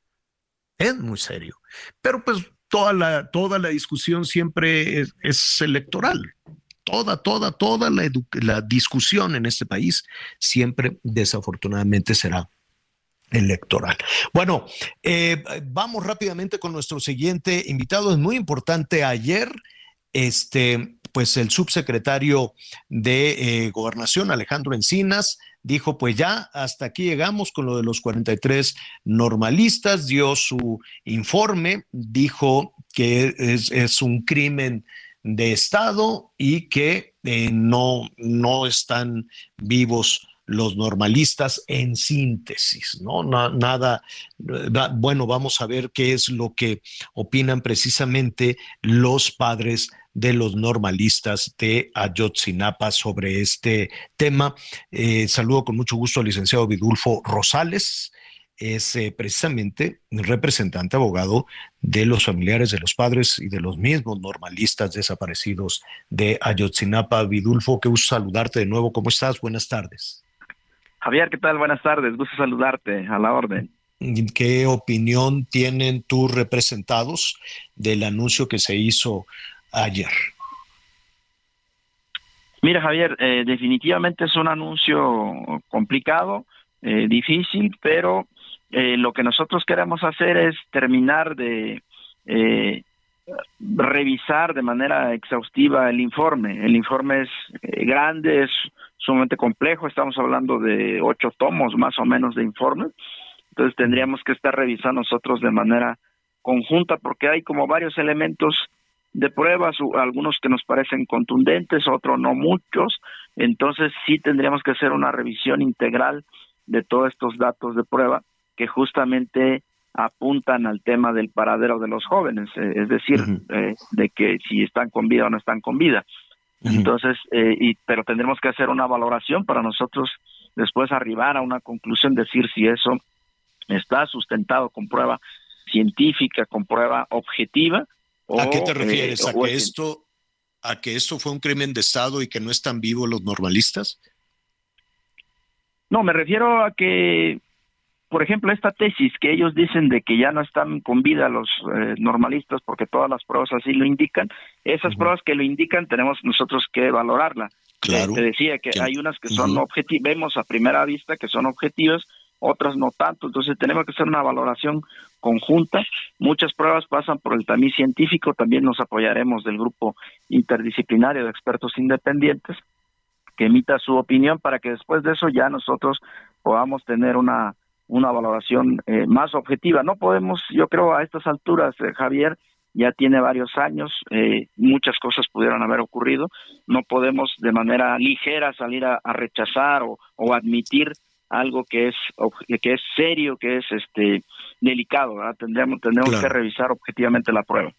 es muy serio. Pero pues toda la, toda la discusión siempre es, electoral. Toda, toda, toda la, la discusión en este país siempre desafortunadamente será electoral. Bueno, eh, vamos rápidamente con nuestro siguiente invitado. Es muy importante. Ayer, este, pues el subsecretario de eh, Gobernación, Alejandro Encinas, dijo, pues ya hasta aquí llegamos con lo de los 43 normalistas, dio su informe, dijo que es, un crimen de Estado y que eh, no, no están vivos los normalistas en síntesis, ¿no? nada, bueno, vamos a ver qué es lo que opinan precisamente los padres de los normalistas de Ayotzinapa sobre este tema. Eh, saludo con mucho gusto al licenciado Vidulfo Rosales, es eh, precisamente representante abogado de los familiares de los padres y de los mismos normalistas desaparecidos de Ayotzinapa. Vidulfo, qué gusto saludarte de nuevo. ¿Cómo estás? Buenas tardes. Javier, ¿qué tal? Buenas tardes. Gusto saludarte. A la orden. ¿Qué opinión tienen tus representados del anuncio que se hizo ayer? Mira, Javier, eh, definitivamente es un anuncio complicado, eh, difícil, pero eh, lo que nosotros queremos hacer es terminar de revisar de manera exhaustiva el informe. El informe es grande, es sumamente complejo, estamos hablando de ocho tomos más o menos de informe, entonces tendríamos que estar revisando nosotros de manera conjunta porque hay como varios elementos de pruebas, algunos que nos parecen contundentes, otros no muchos, entonces sí tendríamos que hacer una revisión integral de todos estos datos de prueba que justamente apuntan al tema del paradero de los jóvenes, eh, es decir, eh, de que si están con vida o no están con vida. Entonces, eh, y, pero tendremos que hacer una valoración para nosotros después arribar a una conclusión, decir si eso está sustentado con prueba científica, con prueba objetiva, ¿A qué te eh, refieres? ¿A que, esto, ¿A que esto fue un crimen de Estado y que no están vivos los normalistas? No, me refiero a que, por ejemplo, esta tesis que ellos dicen de que ya no están con vida los eh, normalistas porque todas las pruebas así lo indican, esas pruebas que lo indican tenemos nosotros que valorarla. Claro. Te, decía que hay unas que son objetivas, vemos a primera vista que son objetivas, otras no tanto, entonces tenemos que hacer una valoración conjunta. Muchas pruebas pasan por el tamiz científico, también nos apoyaremos del grupo interdisciplinario de expertos independientes que emita su opinión para que después de eso ya nosotros podamos tener una, una valoración eh, más objetiva. No podemos, yo creo, a estas alturas, eh, Javier, ya tiene varios años, eh, muchas cosas pudieron haber ocurrido, no podemos de manera ligera salir a, rechazar o, o admitir algo que es que es serio, que es este delicado, Tendríamos, tendremos que revisar objetivamente la prueba.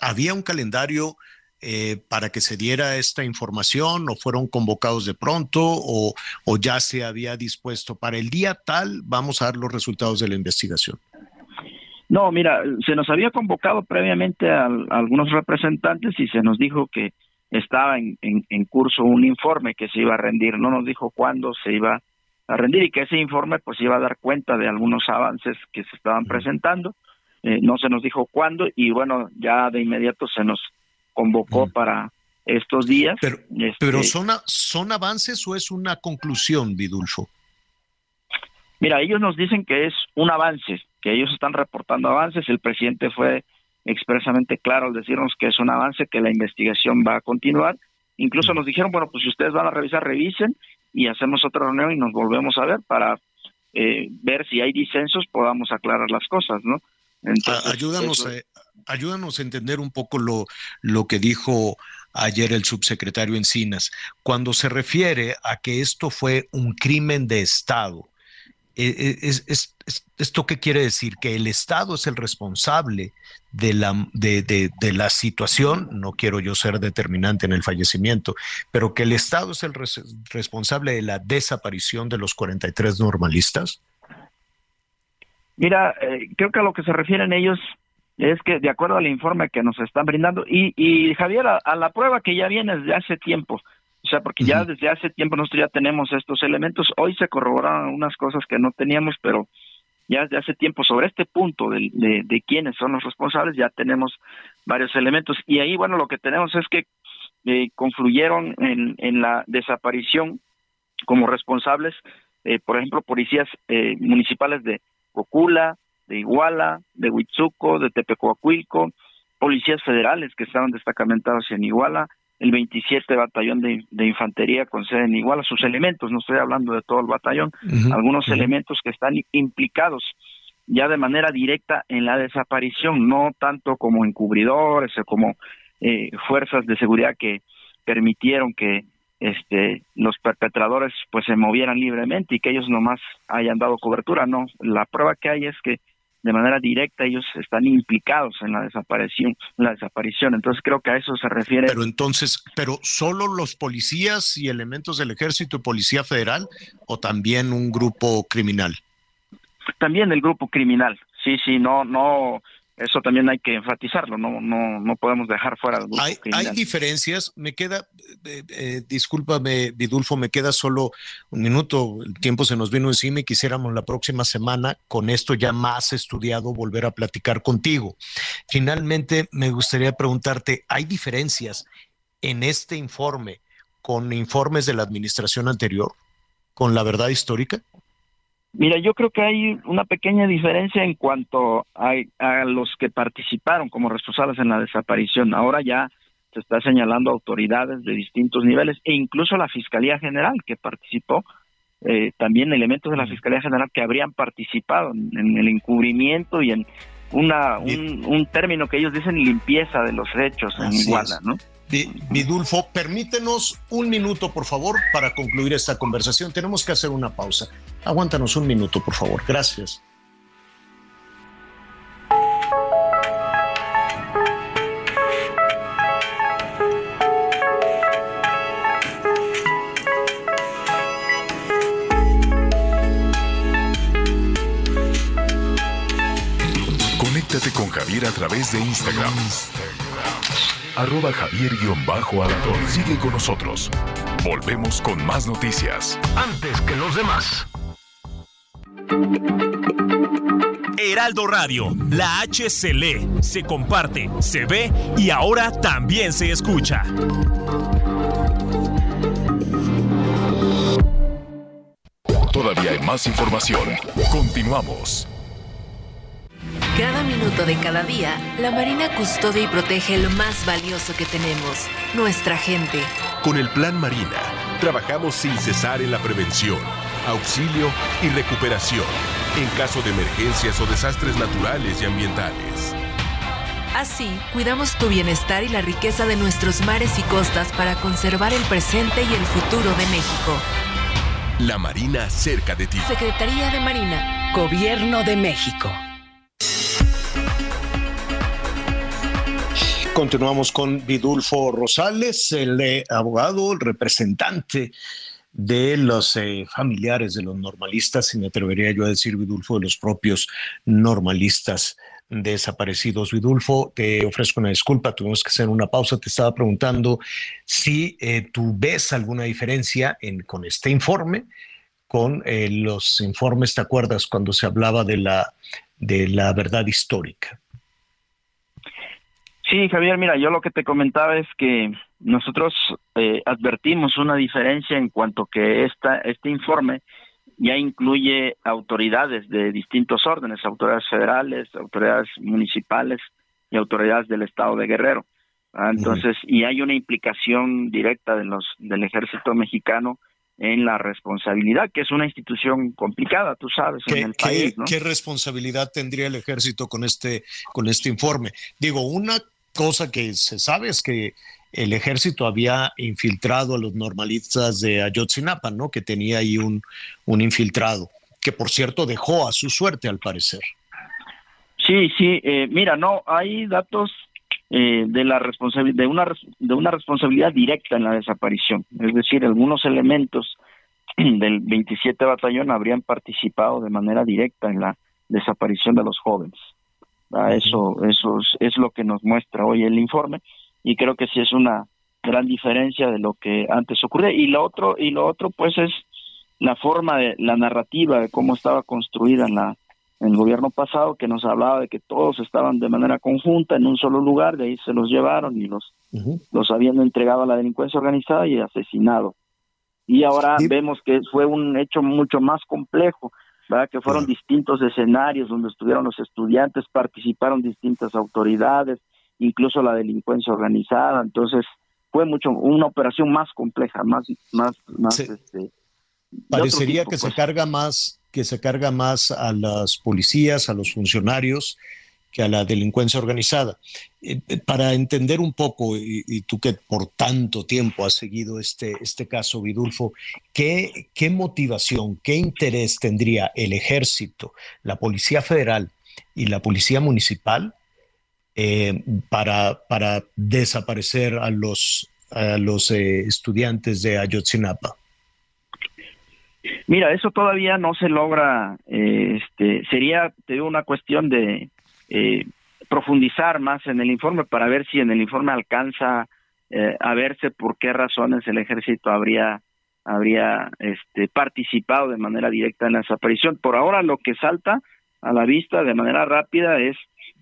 ¿Había un calendario eh, para que se diera esta información o fueron convocados de pronto o, o ya se había dispuesto para el día tal vamos a dar los resultados de la investigación? No, mira, se nos había convocado previamente a, algunos representantes y se nos dijo que estaba en, en, curso un informe que se iba a rendir. No nos dijo cuándo se iba a rendir y que ese informe pues iba a dar cuenta de algunos avances que se estaban presentando. Eh, no se nos dijo cuándo y bueno, ya de inmediato se nos convocó para estos días. Pero, pero este son, ¿son avances o es una conclusión, Vidulfo? Mira, ellos nos dicen que es un avance, que ellos están reportando avances. El presidente fue expresamente claro al decirnos que es un avance, que la investigación va a continuar. Incluso nos dijeron, bueno, pues si ustedes van a revisar, revisen y hacemos otra reunión y nos volvemos a ver para eh, ver si hay disensos, podamos aclarar las cosas, ¿no? Entonces, ayúdanos, a, ayúdanos a entender un poco lo, lo que dijo ayer el subsecretario Encinas, cuando se refiere a que esto fue un crimen de Estado. Eh, eh, es, es, ¿Esto qué quiere decir? Que el Estado es el responsable de la, de, de, la situación, no quiero yo ser determinante en el fallecimiento, pero que el Estado es el responsable de la desaparición de los 43 normalistas? Mira, eh, creo que a lo que se refieren ellos es que de acuerdo al informe que nos están brindando, y, y Javier, a, la prueba que ya viene desde hace tiempo, o sea, porque ya desde hace tiempo nosotros ya tenemos estos elementos, hoy se corroboraron unas cosas que no teníamos, pero ya desde hace tiempo sobre este punto de, de, quiénes son los responsables, ya tenemos varios elementos. Y ahí, bueno, lo que tenemos es que eh, confluyeron en, en la desaparición como responsables, eh, por ejemplo, policías eh, municipales de Cocula, de Iguala, de Huitzuco, de Tepecoacuilco, policías federales que estaban destacamentados en Iguala, el 27 Batallón de, Infantería con sede en Iguala, sus elementos, no estoy hablando de todo el batallón, algunos elementos que están implicados ya de manera directa en la desaparición, no tanto como encubridores o como eh, fuerzas de seguridad que permitieron que este los perpetradores pues se movieran libremente y que ellos nomás hayan dado cobertura no la prueba que hay es que de manera directa ellos están implicados en la desaparición la desaparición. Entonces creo que a eso se refiere. Pero entonces pero solo los policías y elementos del ejército y policía federal o también un grupo criminal también el grupo criminal. Sí sí no no eso también hay que enfatizarlo, no, no, no podemos dejar fuera hay, hay, diferencias, me queda, eh, eh, discúlpame Vidulfo, me queda solo un minuto, el tiempo se nos vino encima y quisiéramos la próxima semana con esto ya más estudiado volver a platicar contigo. Finalmente, me gustaría preguntarte, ¿hay diferencias en este informe con informes de la administración anterior, con la verdad histórica? Mira, yo creo que hay una pequeña diferencia en cuanto a, a, los que participaron como responsables en la desaparición. Ahora ya se está señalando autoridades de distintos niveles e incluso la Fiscalía General que participó, eh, también elementos de la Fiscalía General que habrían participado en, el encubrimiento y en una, un, un, término que ellos dicen limpieza de los hechos en Iguala, ¿no? Vidulfo, permítenos un minuto, por favor, para concluir esta conversación. Tenemos que hacer una pausa. Aguántanos un minuto, por favor. Gracias. Conéctate con Javier a través de Instagram arroba javier-alatón. Sigue con nosotros. Volvemos con más noticias. Antes que los demás. Heraldo Radio, la H se lee, se comparte, se ve y ahora también se escucha. Todavía hay más información. Continuamos. Cada minuto de cada día, la Marina custodia y protege lo más valioso que tenemos, nuestra gente. Con el Plan Marina, trabajamos sin cesar en la prevención, auxilio y recuperación en caso de emergencias o desastres naturales y ambientales. Así, cuidamos tu bienestar y la riqueza de nuestros mares y costas para conservar el presente y el futuro de México. La Marina cerca de ti. Secretaría de Marina. Gobierno de México. Continuamos con Vidulfo Rosales, el abogado, el representante de los eh, familiares de los normalistas, y me atrevería yo a decir, Vidulfo, de los propios normalistas desaparecidos. Vidulfo, te ofrezco una disculpa, tuvimos que hacer una pausa. Te estaba preguntando si eh, tú ves alguna diferencia en, con este informe, con los informes, ¿te acuerdas cuando se hablaba de la, de la verdad histórica? Sí, Javier, mira, yo lo que te comentaba es que nosotros eh, advertimos una diferencia en cuanto que esta, este informe ya incluye autoridades de distintos órdenes, autoridades federales, autoridades municipales y autoridades del estado de Guerrero. Ah, entonces, y hay una implicación directa de los del ejército mexicano en la responsabilidad, que es una institución complicada, tú sabes, en el país. ¿Qué responsabilidad tendría el ejército con este, con este informe? Digo, una cosa que se sabe es que el ejército había infiltrado a los normalistas de Ayotzinapa, ¿no? Que tenía ahí un, un infiltrado, que por cierto dejó a su suerte al parecer. Sí, sí, eh, mira, no, hay datos eh, de la de una, de una responsabilidad directa en la desaparición, es decir, algunos elementos del 27 batallón habrían participado de manera directa en la desaparición de los jóvenes. Eso, eso es, lo que nos muestra hoy el informe y creo que sí es una gran diferencia de lo que antes ocurría. Y lo otro, y lo otro pues es la forma de la narrativa de cómo estaba construida en la en el gobierno pasado que nos hablaba de que todos estaban de manera conjunta en un solo lugar, de ahí se los llevaron y los los habían entregado a la delincuencia organizada y asesinado. Y ahora vemos que fue un hecho mucho más complejo ¿verdad? que fueron distintos escenarios donde estuvieron los estudiantes, participaron distintas autoridades, incluso la delincuencia organizada, entonces fue mucho una operación más compleja, más más más este, parecería que se pues. carga más que se carga más a las policías, a los funcionarios que a la delincuencia organizada. Eh, eh, para entender un poco, y, tú que por tanto tiempo has seguido este, este caso, Vidulfo, ¿qué, ¿qué motivación, qué interés tendría el ejército, la Policía Federal y la Policía Municipal eh, para, para desaparecer a los, a los estudiantes de Ayotzinapa? Mira, eso todavía no se logra, este, sería una cuestión de, eh, profundizar más en el informe para ver si en el informe alcanza eh, a verse por qué razones el ejército habría habría este, participado de manera directa en la desaparición. Por ahora lo que salta a la vista de manera rápida es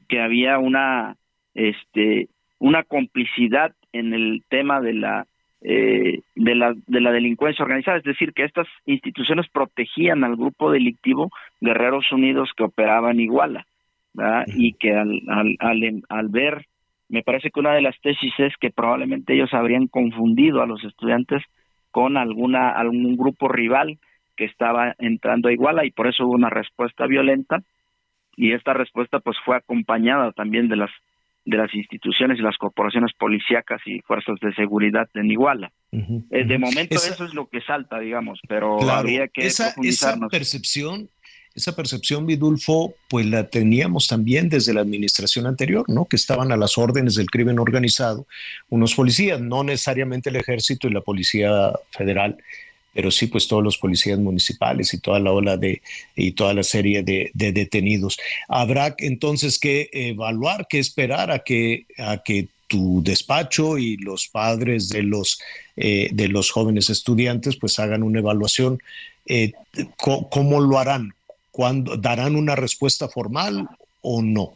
que había una este una complicidad en el tema de la eh, de la de la delincuencia organizada, es decir, que estas instituciones protegían al grupo delictivo Guerreros Unidos que operaba en Iguala y que al, al, al, ver, me parece que una de las tesis es que probablemente ellos habrían confundido a los estudiantes con alguna algún grupo rival que estaba entrando a Iguala y por eso hubo una respuesta violenta y esta respuesta pues fue acompañada también de las de las instituciones y las corporaciones policíacas y fuerzas de seguridad en Iguala. Eh, de momento eso es lo que salta, digamos, pero habría que esa, esa percepción esa percepción, Vidulfo, pues la teníamos también desde la administración anterior, ¿no? Que estaban a las órdenes del crimen organizado unos policías, no necesariamente el ejército y la policía federal, pero sí pues todos los policías municipales y toda la ola de y toda la serie de, detenidos. Habrá entonces que evaluar, que esperar a que a que tu despacho y los padres de los eh, de los jóvenes estudiantes pues hagan una evaluación. Eh, ¿Cómo lo harán? ¿Cuándo darán una respuesta formal o no?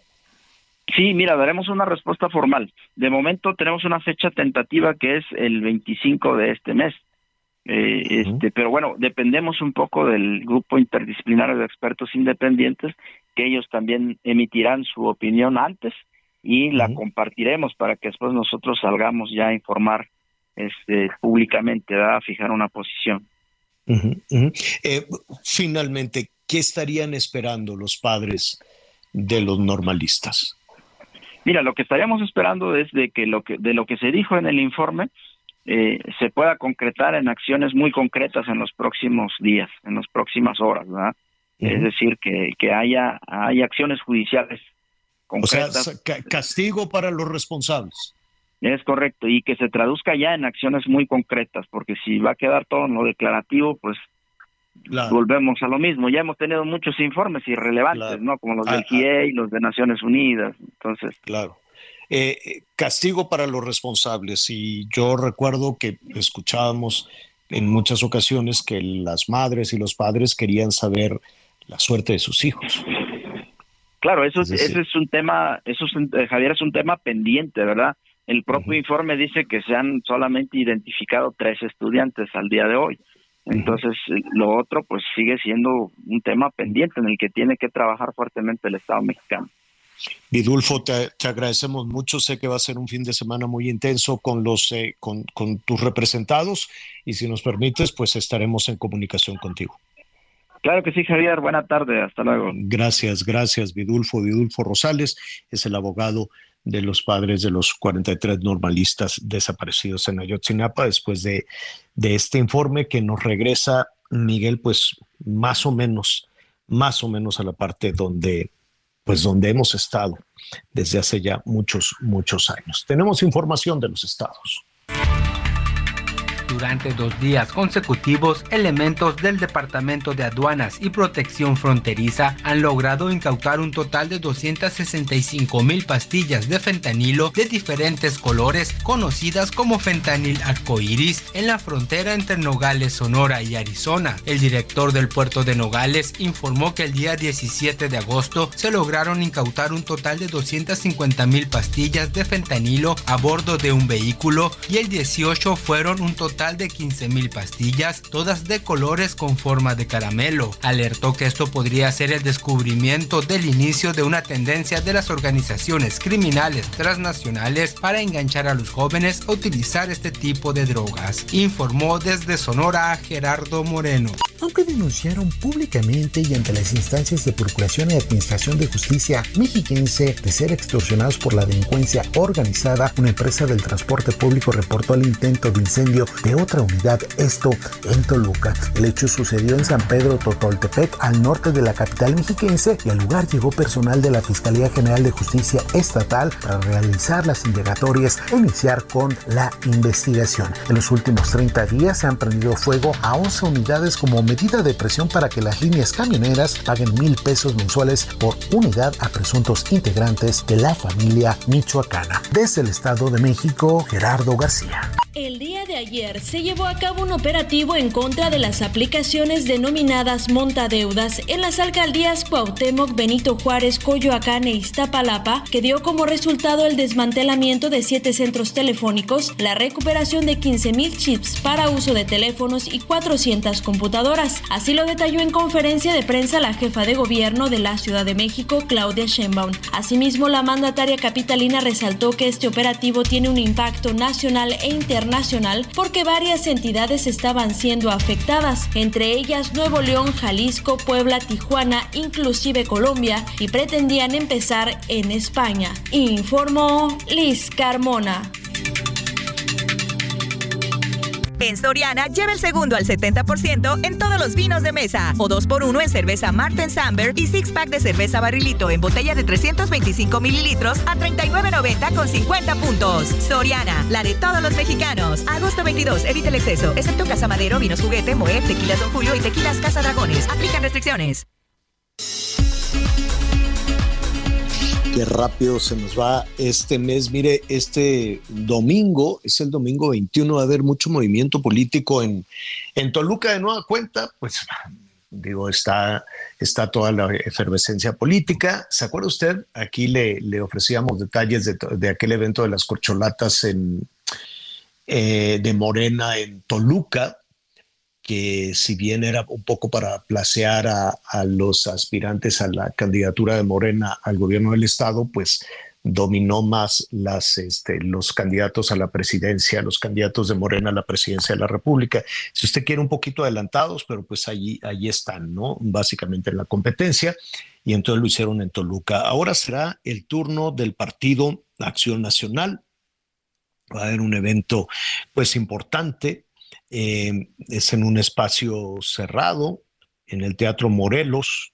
Sí, mira, daremos una respuesta formal. De momento tenemos una fecha tentativa que es el 25 de este mes. Eh, este, pero bueno, dependemos un poco del grupo interdisciplinario de expertos independientes, que ellos también emitirán su opinión antes y la compartiremos para que después nosotros salgamos ya a informar este, públicamente, a fijar una posición. Eh, finalmente, ¿qué estarían esperando los padres de los normalistas? Mira, lo que estaríamos esperando es de que lo que de lo que se dijo en el informe eh, se pueda concretar en acciones muy concretas en los próximos días, en las próximas horas, ¿verdad? Es decir, que, que haya, haya acciones judiciales concretas. O sea, castigo para los responsables. Es correcto, y que se traduzca ya en acciones muy concretas, porque si va a quedar todo en lo declarativo, pues volvemos a lo mismo. Ya hemos tenido muchos informes irrelevantes, ¿no? Como los del ah, GIE y los de Naciones Unidas. Entonces. Claro. Eh, castigo para los responsables. Y yo recuerdo que escuchábamos en muchas ocasiones que las madres y los padres querían saber la suerte de sus hijos. Claro, eso es, ese es un tema, eso es, eh, Javier, es un tema pendiente, ¿verdad? El propio informe dice que se han solamente identificado tres estudiantes al día de hoy. Entonces, lo otro pues sigue siendo un tema pendiente en el que tiene que trabajar fuertemente el Estado mexicano. Vidulfo, te, agradecemos mucho. Sé que va a ser un fin de semana muy intenso con los eh, con, tus representados y si nos permites, pues estaremos en comunicación contigo. Claro que sí, Javier. Buena tarde. Hasta luego. Gracias, gracias, Vidulfo. Vidulfo Rosales es el abogado de los padres de los 43 normalistas desaparecidos en Ayotzinapa después de, de este informe que nos regresa, Miguel, pues más o menos, más o menos a la parte donde, pues donde hemos estado desde hace ya muchos, muchos años. Tenemos información de los estados. Durante dos días consecutivos, elementos del Departamento de Aduanas y Protección Fronteriza han logrado incautar un total de 265 mil pastillas de fentanilo de diferentes colores, conocidas como fentanil arcoiris, en la frontera entre Nogales, Sonora y Arizona. El director del puerto de Nogales informó que el día 17 de agosto se lograron incautar un total de 250 mil pastillas de fentanilo a bordo de un vehículo y el 18 fueron un total total de 15 mil pastillas, todas de colores con forma de caramelo. Alertó que esto podría ser el descubrimiento del inicio de una tendencia de las organizaciones criminales transnacionales para enganchar a los jóvenes a utilizar este tipo de drogas. Informó desde Sonora Gerardo Moreno. Aunque denunciaron públicamente y ante las instancias de Procuración y Administración de Justicia mexiquense de ser extorsionados por la delincuencia organizada, una empresa del transporte público reportó el intento de incendio de otra unidad, esto en Toluca. El hecho sucedió en San Pedro Totoltepec, al norte de la capital mexiquense, y al lugar llegó personal de la Fiscalía General de Justicia Estatal para realizar las indagatorias e iniciar con la investigación. En los últimos 30 días se han prendido fuego a 11 unidades como medida de presión para que las líneas camioneras paguen mil pesos mensuales por unidad a presuntos integrantes de la familia michoacana. Desde el Estado de México, Gerardo García. El día de ayer se llevó a cabo un operativo en contra de las aplicaciones denominadas montadeudas en las alcaldías Cuauhtémoc, Benito Juárez, Coyoacán e Iztapalapa, que dio como resultado el desmantelamiento de siete centros telefónicos, la recuperación de 15.000 chips para uso de teléfonos y 400 computadoras. Así lo detalló en conferencia de prensa la jefa de gobierno de la Ciudad de México, Claudia Sheinbaum. Asimismo, la mandataria capitalina resaltó que este operativo tiene un impacto nacional e internacional nacional porque varias entidades estaban siendo afectadas, entre ellas Nuevo León, Jalisco, Puebla, Tijuana, inclusive Colombia, y pretendían empezar en España. Informó Liz Carmona. En Soriana, lleva el segundo al 70% en todos los vinos de mesa. O 2x1 en cerveza Martin Samber y six pack de cerveza barrilito en botella de 325 mililitros a 39.90 con 50 puntos. Soriana, la de todos los mexicanos. Agosto 22, evita el exceso, excepto Casa Madero, Vinos Juguete, Moet, Tequilas Don Julio y Tequilas Casa Dragones. Aplican restricciones. Qué rápido se nos va este mes. Mire, este domingo, es el domingo 21, va a haber mucho movimiento político en, en Toluca de nueva cuenta, pues digo, está, está toda la efervescencia política. ¿Se acuerda usted? Aquí le, le ofrecíamos detalles de, de, aquel evento de las corcholatas en, eh, de Morena en Toluca, que si bien era un poco para placear a, a, los aspirantes a la candidatura de Morena al gobierno del estado, pues dominó más las, este, los candidatos a la presidencia, los candidatos de Morena a la presidencia de la República. Si usted quiere un poquito adelantados, pero pues allí, allí están, ¿no? Básicamente en la competencia, y entonces lo hicieron en Toluca. Ahora será el turno del Partido Acción Nacional. Va a haber un evento, pues, importante eh, es en un espacio cerrado, en el Teatro Morelos,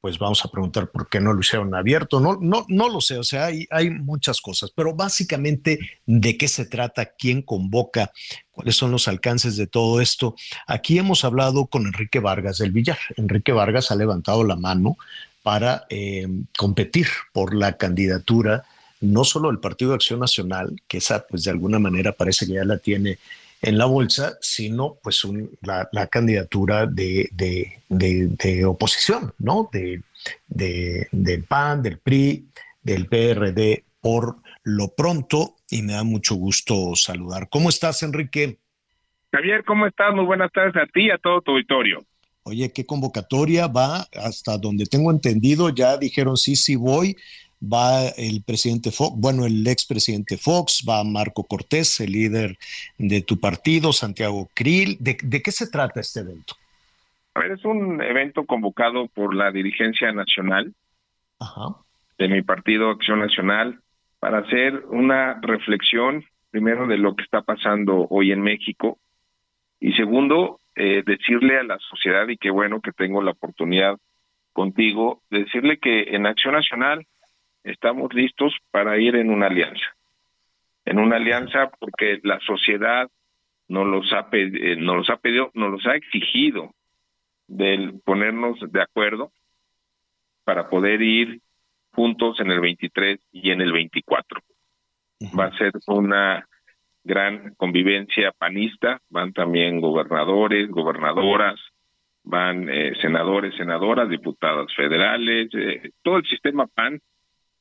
pues vamos a preguntar por qué no lo hicieron abierto. No, no, no lo sé, o sea, hay, hay muchas cosas, pero básicamente de qué se trata, quién convoca, cuáles son los alcances de todo esto. Aquí hemos hablado con Enrique Vargas del Villar. Enrique Vargas ha levantado la mano para eh, competir por la candidatura no solo del Partido de Acción Nacional, que esa pues de alguna manera parece que ya la tiene en la bolsa, sino pues un, la, la, candidatura de, de, de, de, oposición, ¿no? De, del PAN, del PRI, del PRD, por lo pronto, y me da mucho gusto saludar. ¿Cómo estás, Enrique? Javier, ¿cómo estás? Muy buenas tardes a ti y a todo tu auditorio. Oye, ¿qué convocatoria va? Hasta donde tengo entendido, ya dijeron sí, sí voy va el presidente Fox, bueno, el expresidente Fox, va Marco Cortés, el líder de tu partido, Santiago Krill. ¿De, ¿De, qué se trata este evento? A ver, es un evento convocado por la dirigencia nacional Ajá. de mi partido Acción Nacional para hacer una reflexión, primero, de lo que está pasando hoy en México y segundo, eh, decirle a la sociedad, y qué bueno que tengo la oportunidad contigo, decirle que en Acción Nacional estamos listos para ir en una alianza. En una alianza porque la sociedad nos los ha, eh, nos los ha pedido, nos los ha exigido del ponernos de acuerdo para poder ir juntos en el 23 y en el 24. Va a ser una gran convivencia panista, van también gobernadores, gobernadoras, van eh, senadores, senadoras, diputadas federales, eh, todo el sistema PAN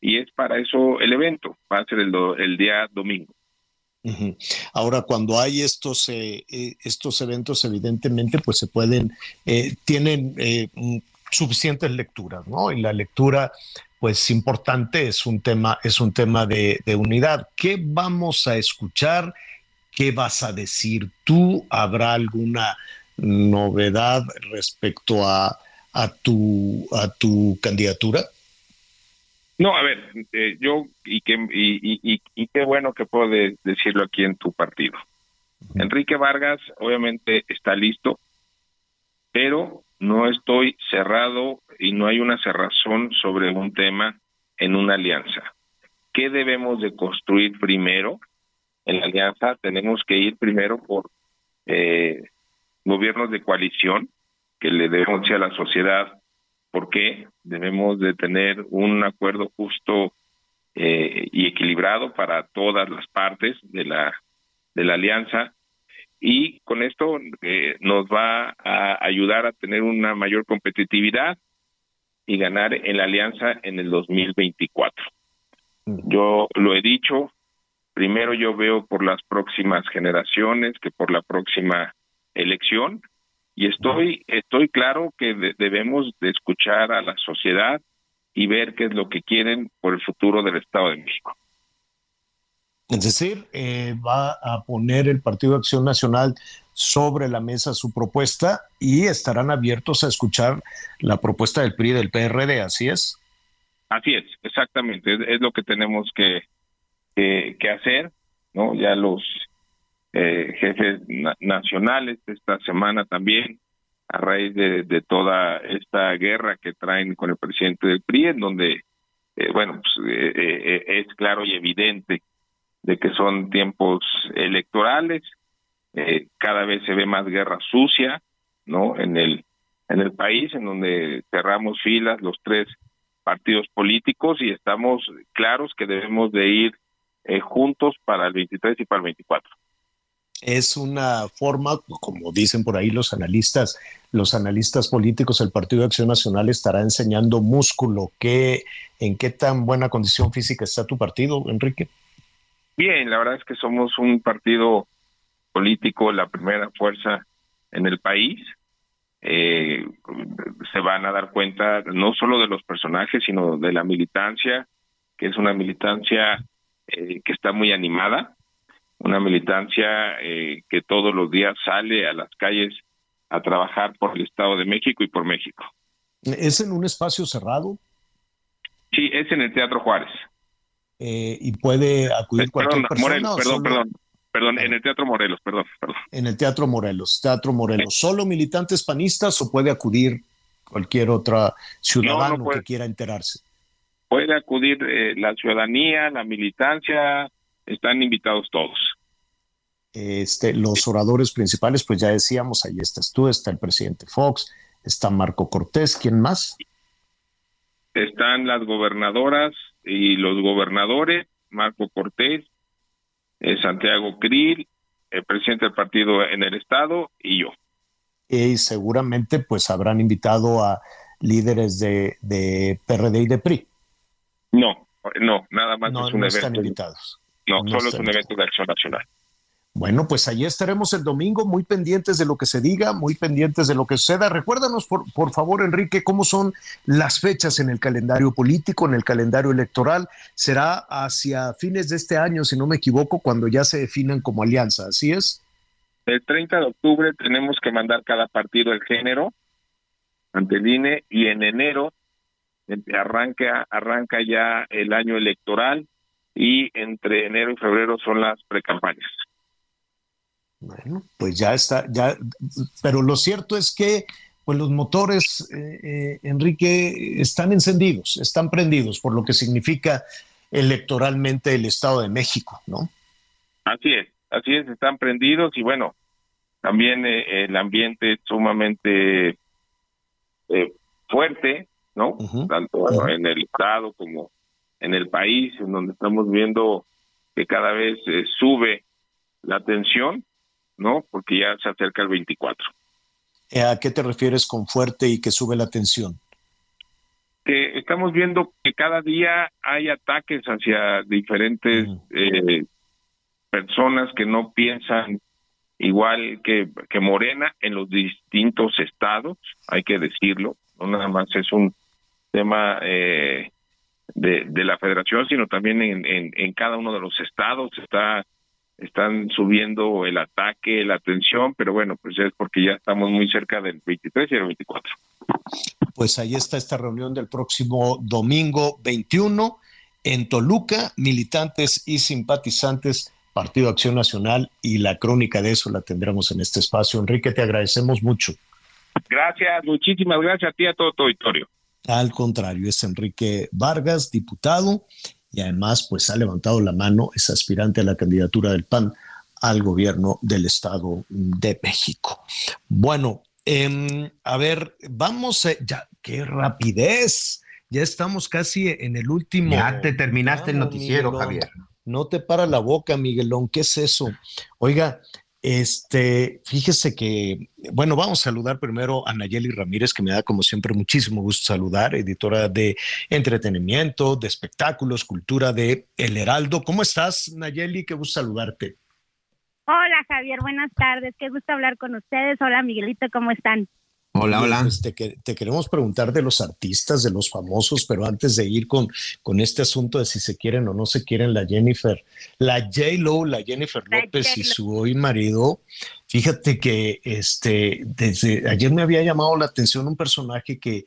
y es para eso el evento, va a ser el, do, el día domingo. Ahora, cuando hay estos, eh, eh, estos eventos, evidentemente, pues se pueden, eh, tienen mm, suficientes lecturas, ¿no? Y la lectura, pues importante, es un tema, es un tema de, de unidad. ¿Qué vamos a escuchar? ¿Qué vas a decir tú? ¿Habrá alguna novedad respecto a, a, tu, a tu candidatura? No, a ver, eh, yo y qué y, y, qué bueno que puedo decirlo aquí en tu partido. Enrique Vargas obviamente está listo, pero no estoy cerrado y no hay una cerrazón sobre un tema en una alianza. ¿Qué debemos de construir primero en la alianza? Tenemos que ir primero por eh, gobiernos de coalición que le debemos a la sociedad porque debemos de tener un acuerdo justo eh, y equilibrado para todas las partes de la de la alianza y con esto eh, nos va a ayudar a tener una mayor competitividad y ganar en la alianza en el 2024. Yo lo he dicho, primero yo veo por las próximas generaciones que por la próxima elección y estoy, estoy claro que debemos de escuchar a la sociedad y ver qué es lo que quieren por el futuro del Estado de México. Es decir, eh, va a poner el Partido de Acción Nacional sobre la mesa su propuesta y estarán abiertos a escuchar la propuesta del PRI y del PRD, ¿así es? Así es, exactamente, es, lo que tenemos que, hacer, ¿no? Ya los eh, jefes nacionales esta semana también, a raíz de, toda esta guerra que traen con el presidente del PRI, en donde, eh, bueno, pues, eh, es claro y evidente de que son tiempos electorales, cada vez se ve más guerra sucia, ¿no? En el en el país, en donde cerramos filas los tres partidos políticos y estamos claros que debemos de ir juntos para el 23 y para el 24 es una forma, como dicen por ahí los analistas, los analistas políticos, el Partido de Acción Nacional estará enseñando músculo. ¿Qué, ¿En qué tan buena condición física está tu partido, Enrique? Bien, la verdad es que somos un partido político, la primera fuerza en el país. Eh, se van a dar cuenta no solo de los personajes, sino de la militancia, que es una militancia eh, que está muy animada, una militancia eh, que todos los días sale a las calles a trabajar por el Estado de México y por México. ¿Es en un espacio cerrado? Sí, es en el Teatro Juárez. Eh, ¿Y puede acudir cualquier persona? perdón, perdón, perdón, en el Teatro Morelos, perdón, perdón. En el Teatro Morelos, Teatro Morelos. ¿Solo militantes panistas o puede acudir cualquier otra ciudadano que quiera enterarse? Puede acudir eh, la ciudadanía, la militancia, están invitados todos. Este, los oradores principales, pues ya decíamos, ahí estás tú, está el presidente Fox, está Marco Cortés, ¿quién más? Están las gobernadoras y los gobernadores, Marco Cortés, eh, Santiago Krill, el presidente del partido en el estado y yo. Y seguramente pues habrán invitado a líderes de, de PRD y de PRI. No, no, nada más no, es un no evento. están invitados. No, solo es un evento de acción nacional. Bueno, pues allí estaremos el domingo, muy pendientes de lo que se diga, muy pendientes de lo que suceda. Recuérdanos, por, por favor, Enrique, cómo son las fechas en el calendario político, en el calendario electoral. Será hacia fines de este año, si no me equivoco, cuando ya se definan como alianza, ¿así es? El 30 de octubre tenemos que mandar cada partido el género ante el INE y en enero arranca, arranca ya el año electoral y entre enero y febrero son las precampañas. Bueno, pues ya está, ya, pero lo cierto es que pues los motores, eh, eh, Enrique, están encendidos, están prendidos por lo que significa electoralmente el Estado de México, ¿no? Así es, así es, están prendidos y bueno, también eh, el ambiente es sumamente fuerte, ¿no? Tanto en el Estado como en el país, en donde estamos viendo que cada vez sube la tensión ¿no? Porque ya se acerca el 24. ¿A qué te refieres con fuerte y que sube la tensión? Que estamos viendo que cada día hay ataques hacia diferentes eh, personas que no piensan igual que, que Morena en los distintos estados, hay que decirlo, no nada más es un tema eh, de, de, la federación, sino también en, en, en, cada uno de los estados está están subiendo el ataque, la atención, pero bueno, pues es porque ya estamos muy cerca del 23 y el 24. Pues ahí está esta reunión del próximo domingo 21 en Toluca, militantes y simpatizantes Partido Acción Nacional y la crónica de eso la tendremos en este espacio. Enrique, te agradecemos mucho. Gracias, muchísimas gracias a ti, a todo tu auditorio. Al contrario, es Enrique Vargas, diputado, y además pues ha levantado la mano, es aspirante a la candidatura del PAN al gobierno del Estado de México. Bueno, eh, a ver, vamos, a, ya, qué rapidez. Ya estamos casi en el último. Ya te terminaste el noticiero, Miguelón. Javier. No te para la boca, Miguelón. ¿Qué es eso? Oiga, este, fíjese que, bueno, vamos a saludar primero a Nayeli Ramírez, que me da como siempre muchísimo gusto saludar, editora de entretenimiento, de espectáculos, cultura de El Heraldo. ¿Cómo estás, Nayeli? Qué gusto saludarte. Hola, Javier, buenas tardes. Qué gusto hablar con ustedes. Hola, Miguelito, ¿cómo están? Hola, hola. Pues te, te, queremos preguntar de los artistas, de los famosos, pero antes de ir con, con este asunto de si se quieren o no se quieren, la Jennifer, la J-Lo, la Jennifer López y su hoy marido, fíjate que este, desde ayer me había llamado la atención un personaje que,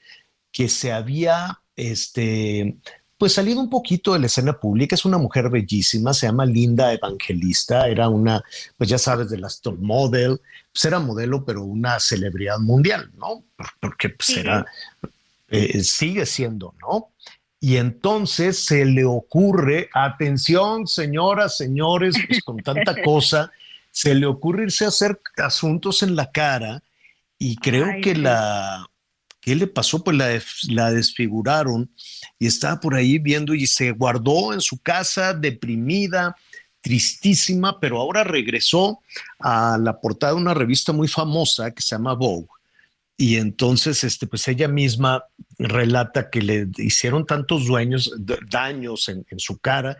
que se había este, pues salido un poquito de la escena pública, es una mujer bellísima, se llama Linda Evangelista, era una, pues ya sabes, de las top model, pues era modelo, pero una celebridad mundial, ¿no? Porque pues sí. era, eh, sigue siendo, ¿no? Y entonces se le ocurre, atención, señoras, señores, pues con tanta cosa, se le ocurre irse a hacer asuntos en la cara y creo Ay, que la, ¿qué le pasó? Pues la, la desfiguraron y estaba por ahí viendo y se guardó en su casa deprimida, tristísima, pero ahora regresó a la portada de una revista muy famosa que se llama Vogue. Y entonces, este, pues ella misma relata que le hicieron tantos daños en, en su cara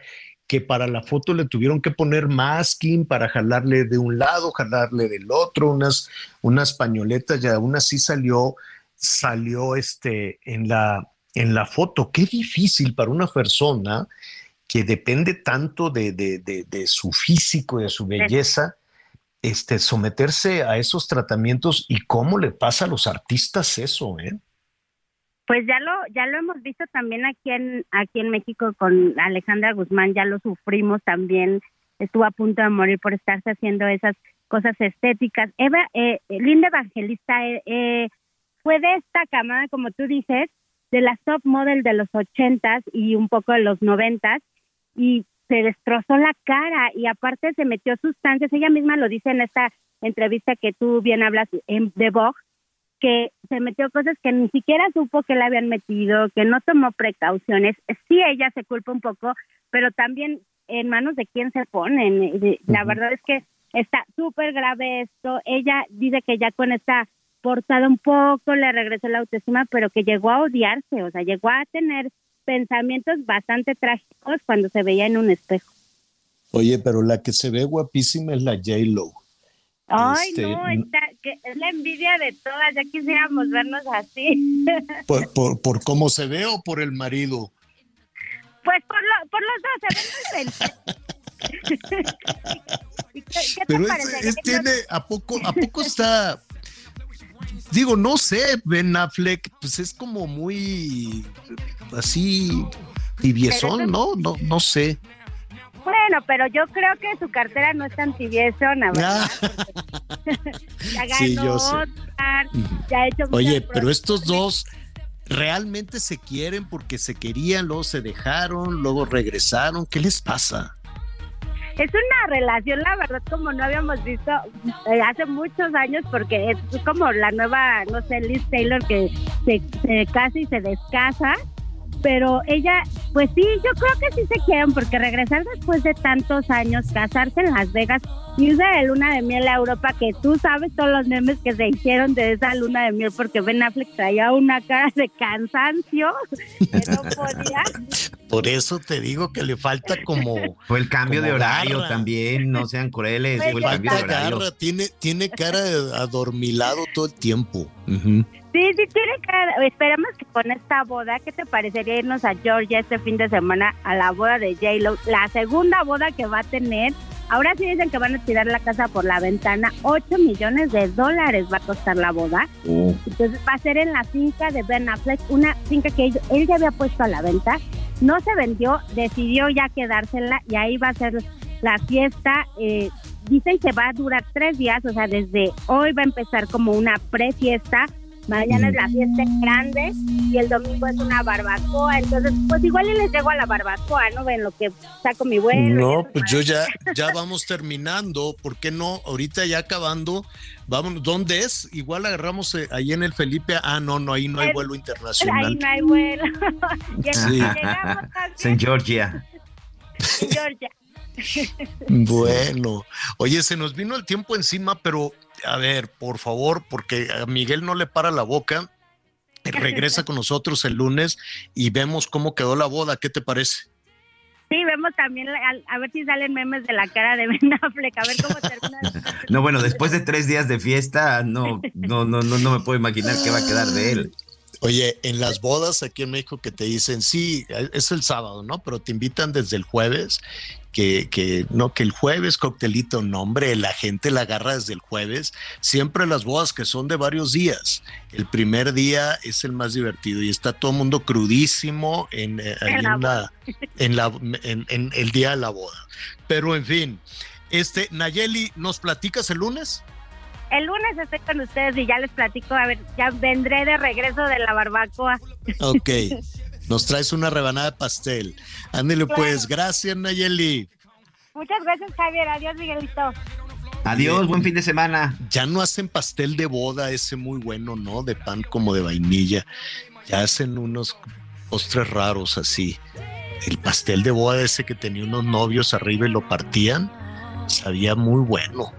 que para la foto le tuvieron que poner masking para jalarle de un lado, jalarle del otro, unas, unas pañoletas, y aún así salió, salió este, en, la, en la foto. Qué difícil para una persona que depende tanto de, de, de, de su físico, de su belleza, este, someterse a esos tratamientos y cómo le pasa a los artistas eso, ¿eh? Pues ya lo ya lo hemos visto también aquí en aquí en México con Alejandra Guzmán, ya lo sufrimos también, estuvo a punto de morir por estarse haciendo esas cosas estéticas. Eva, eh, Linda Evangelista eh, eh, fue de esta camada, como tú dices, de las top model de los ochentas y un poco de los noventas, y se destrozó la cara y aparte se metió sustancias, ella misma lo dice en esta entrevista que tú bien hablas en, de Vogue, que se metió cosas que ni siquiera supo que le habían metido, que no tomó precauciones. Sí, ella se culpa un poco, pero también en manos de quién se ponen. La verdad es que está súper grave esto. Ella dice que ya con esta portada un poco le regresó la autoestima, pero que llegó a odiarse, o sea, llegó a tener pensamientos bastante trágicos cuando se veía en un espejo. Oye, pero la que se ve guapísima es la J-Lo. Ay, este, no, que es la envidia de todas, ya quisiéramos vernos así. ¿Por, por, por cómo se ve o por el marido? Pues por, lo, por los dos, se ven muy ¿Qué, qué Pero es, es, tiene, ¿a poco, ¿a poco está digo, no sé, Ben Affleck, pues es como muy así tibiezón, ¿no? No, no sé. Bueno, pero yo creo que su cartera no es tan tibiezona, ¿verdad? ya ganó sí, yo sé. Oscar, ya ha hecho Oye, pero estos dos realmente se quieren porque se querían, luego se dejaron, luego regresaron. ¿Qué les pasa? Es una relación, la verdad, como no habíamos visto eh, hace muchos años, porque es como la nueva, no sé, Liz Taylor que se, se casa y se descasa. Pero ella, pues sí, yo creo que sí se quieren, porque regresar después de tantos años, casarse en Las Vegas, irse de luna de miel a Europa, que tú sabes todos los memes que se hicieron de esa luna de miel, porque Ben Affleck traía una cara de cansancio, que no podía. Por eso te digo que le falta como. Fue el cambio de horario garra. también, no sean crueles. Pues Fue el cambio de horario. garra, tiene, tiene cara de adormilado todo el tiempo. Sí, sí, tiene que. Esperamos que con esta boda, ¿qué te parecería irnos a Georgia este fin de semana a la boda de J-Lo? La segunda boda que va a tener. Ahora sí dicen que van a tirar la casa por la ventana. 8 millones de dólares va a costar la boda. Entonces va a ser en la finca de Ben Affleck, una finca que él, él ya había puesto a la venta. No se vendió, decidió ya quedársela y ahí va a ser la fiesta. Eh, dicen que va a durar tres días, o sea, desde hoy va a empezar como una pre-fiesta. Mañana es la fiesta grande y el domingo es una barbacoa. Entonces, pues igual y les llego a la barbacoa, ¿no? Ven lo que saco mi vuelo. No, pues yo ya, ya vamos terminando. ¿Por qué no? Ahorita ya acabando. Vámonos. ¿Dónde es? Igual agarramos eh, ahí en el Felipe. Ah, no, no, ahí no hay El- vuelo Ahí internacional. no hay vuelo. Sí. Llegamos En Georgia. en Georgia. Bueno, oye, se nos vino el tiempo encima, pero a ver, por favor, porque a Miguel no le para la boca. Regresa con nosotros el lunes y vemos cómo quedó la boda. ¿Qué te parece? Sí, vemos también, a ver si salen memes de la cara de Ben Affleck, a ver cómo termina. No, bueno, después de tres días de fiesta, no, no, no, no, no me puedo imaginar qué va a quedar de él. Oye, en las bodas aquí en México que te dicen, sí, es el sábado, ¿no? Pero te invitan desde el jueves, que, que no, que el jueves coctelito, no, hombre, la gente la agarra desde el jueves. Siempre las bodas que son de varios días. El primer día es el más divertido y está todo el mundo crudísimo en, eh, En la en, la, en el día de la boda. Pero en fin, este, Nayeli, ¿nos platicas el lunes? El lunes estoy con ustedes y ya les platico, a ver, ya vendré de regreso de la barbacoa. Ok. Nos traes una rebanada de pastel. Ándale, Claro. pues, gracias, Nayeli. Muchas gracias, Javier. Adiós, Miguelito. Adiós, buen fin de semana. Ya no hacen pastel de boda ese muy bueno, ¿no? De pan como de vainilla. Ya hacen unos postres raros así. El pastel de boda ese que tenía unos novios arriba y lo partían, sabía muy bueno.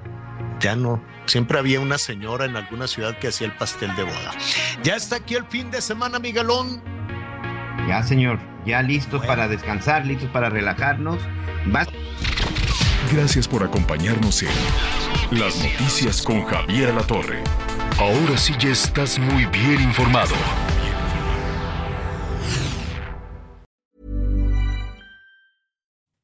Ya no. Siempre había una señora en alguna ciudad que hacía el pastel de boda. Ya está aquí el fin de semana, Miguelón. Ya, señor, ya listos para descansar, listos para relajarnos. Vas- Gracias por acompañarnos en Las Noticias con Javier La Torre. Ahora sí ya estás muy bien informado.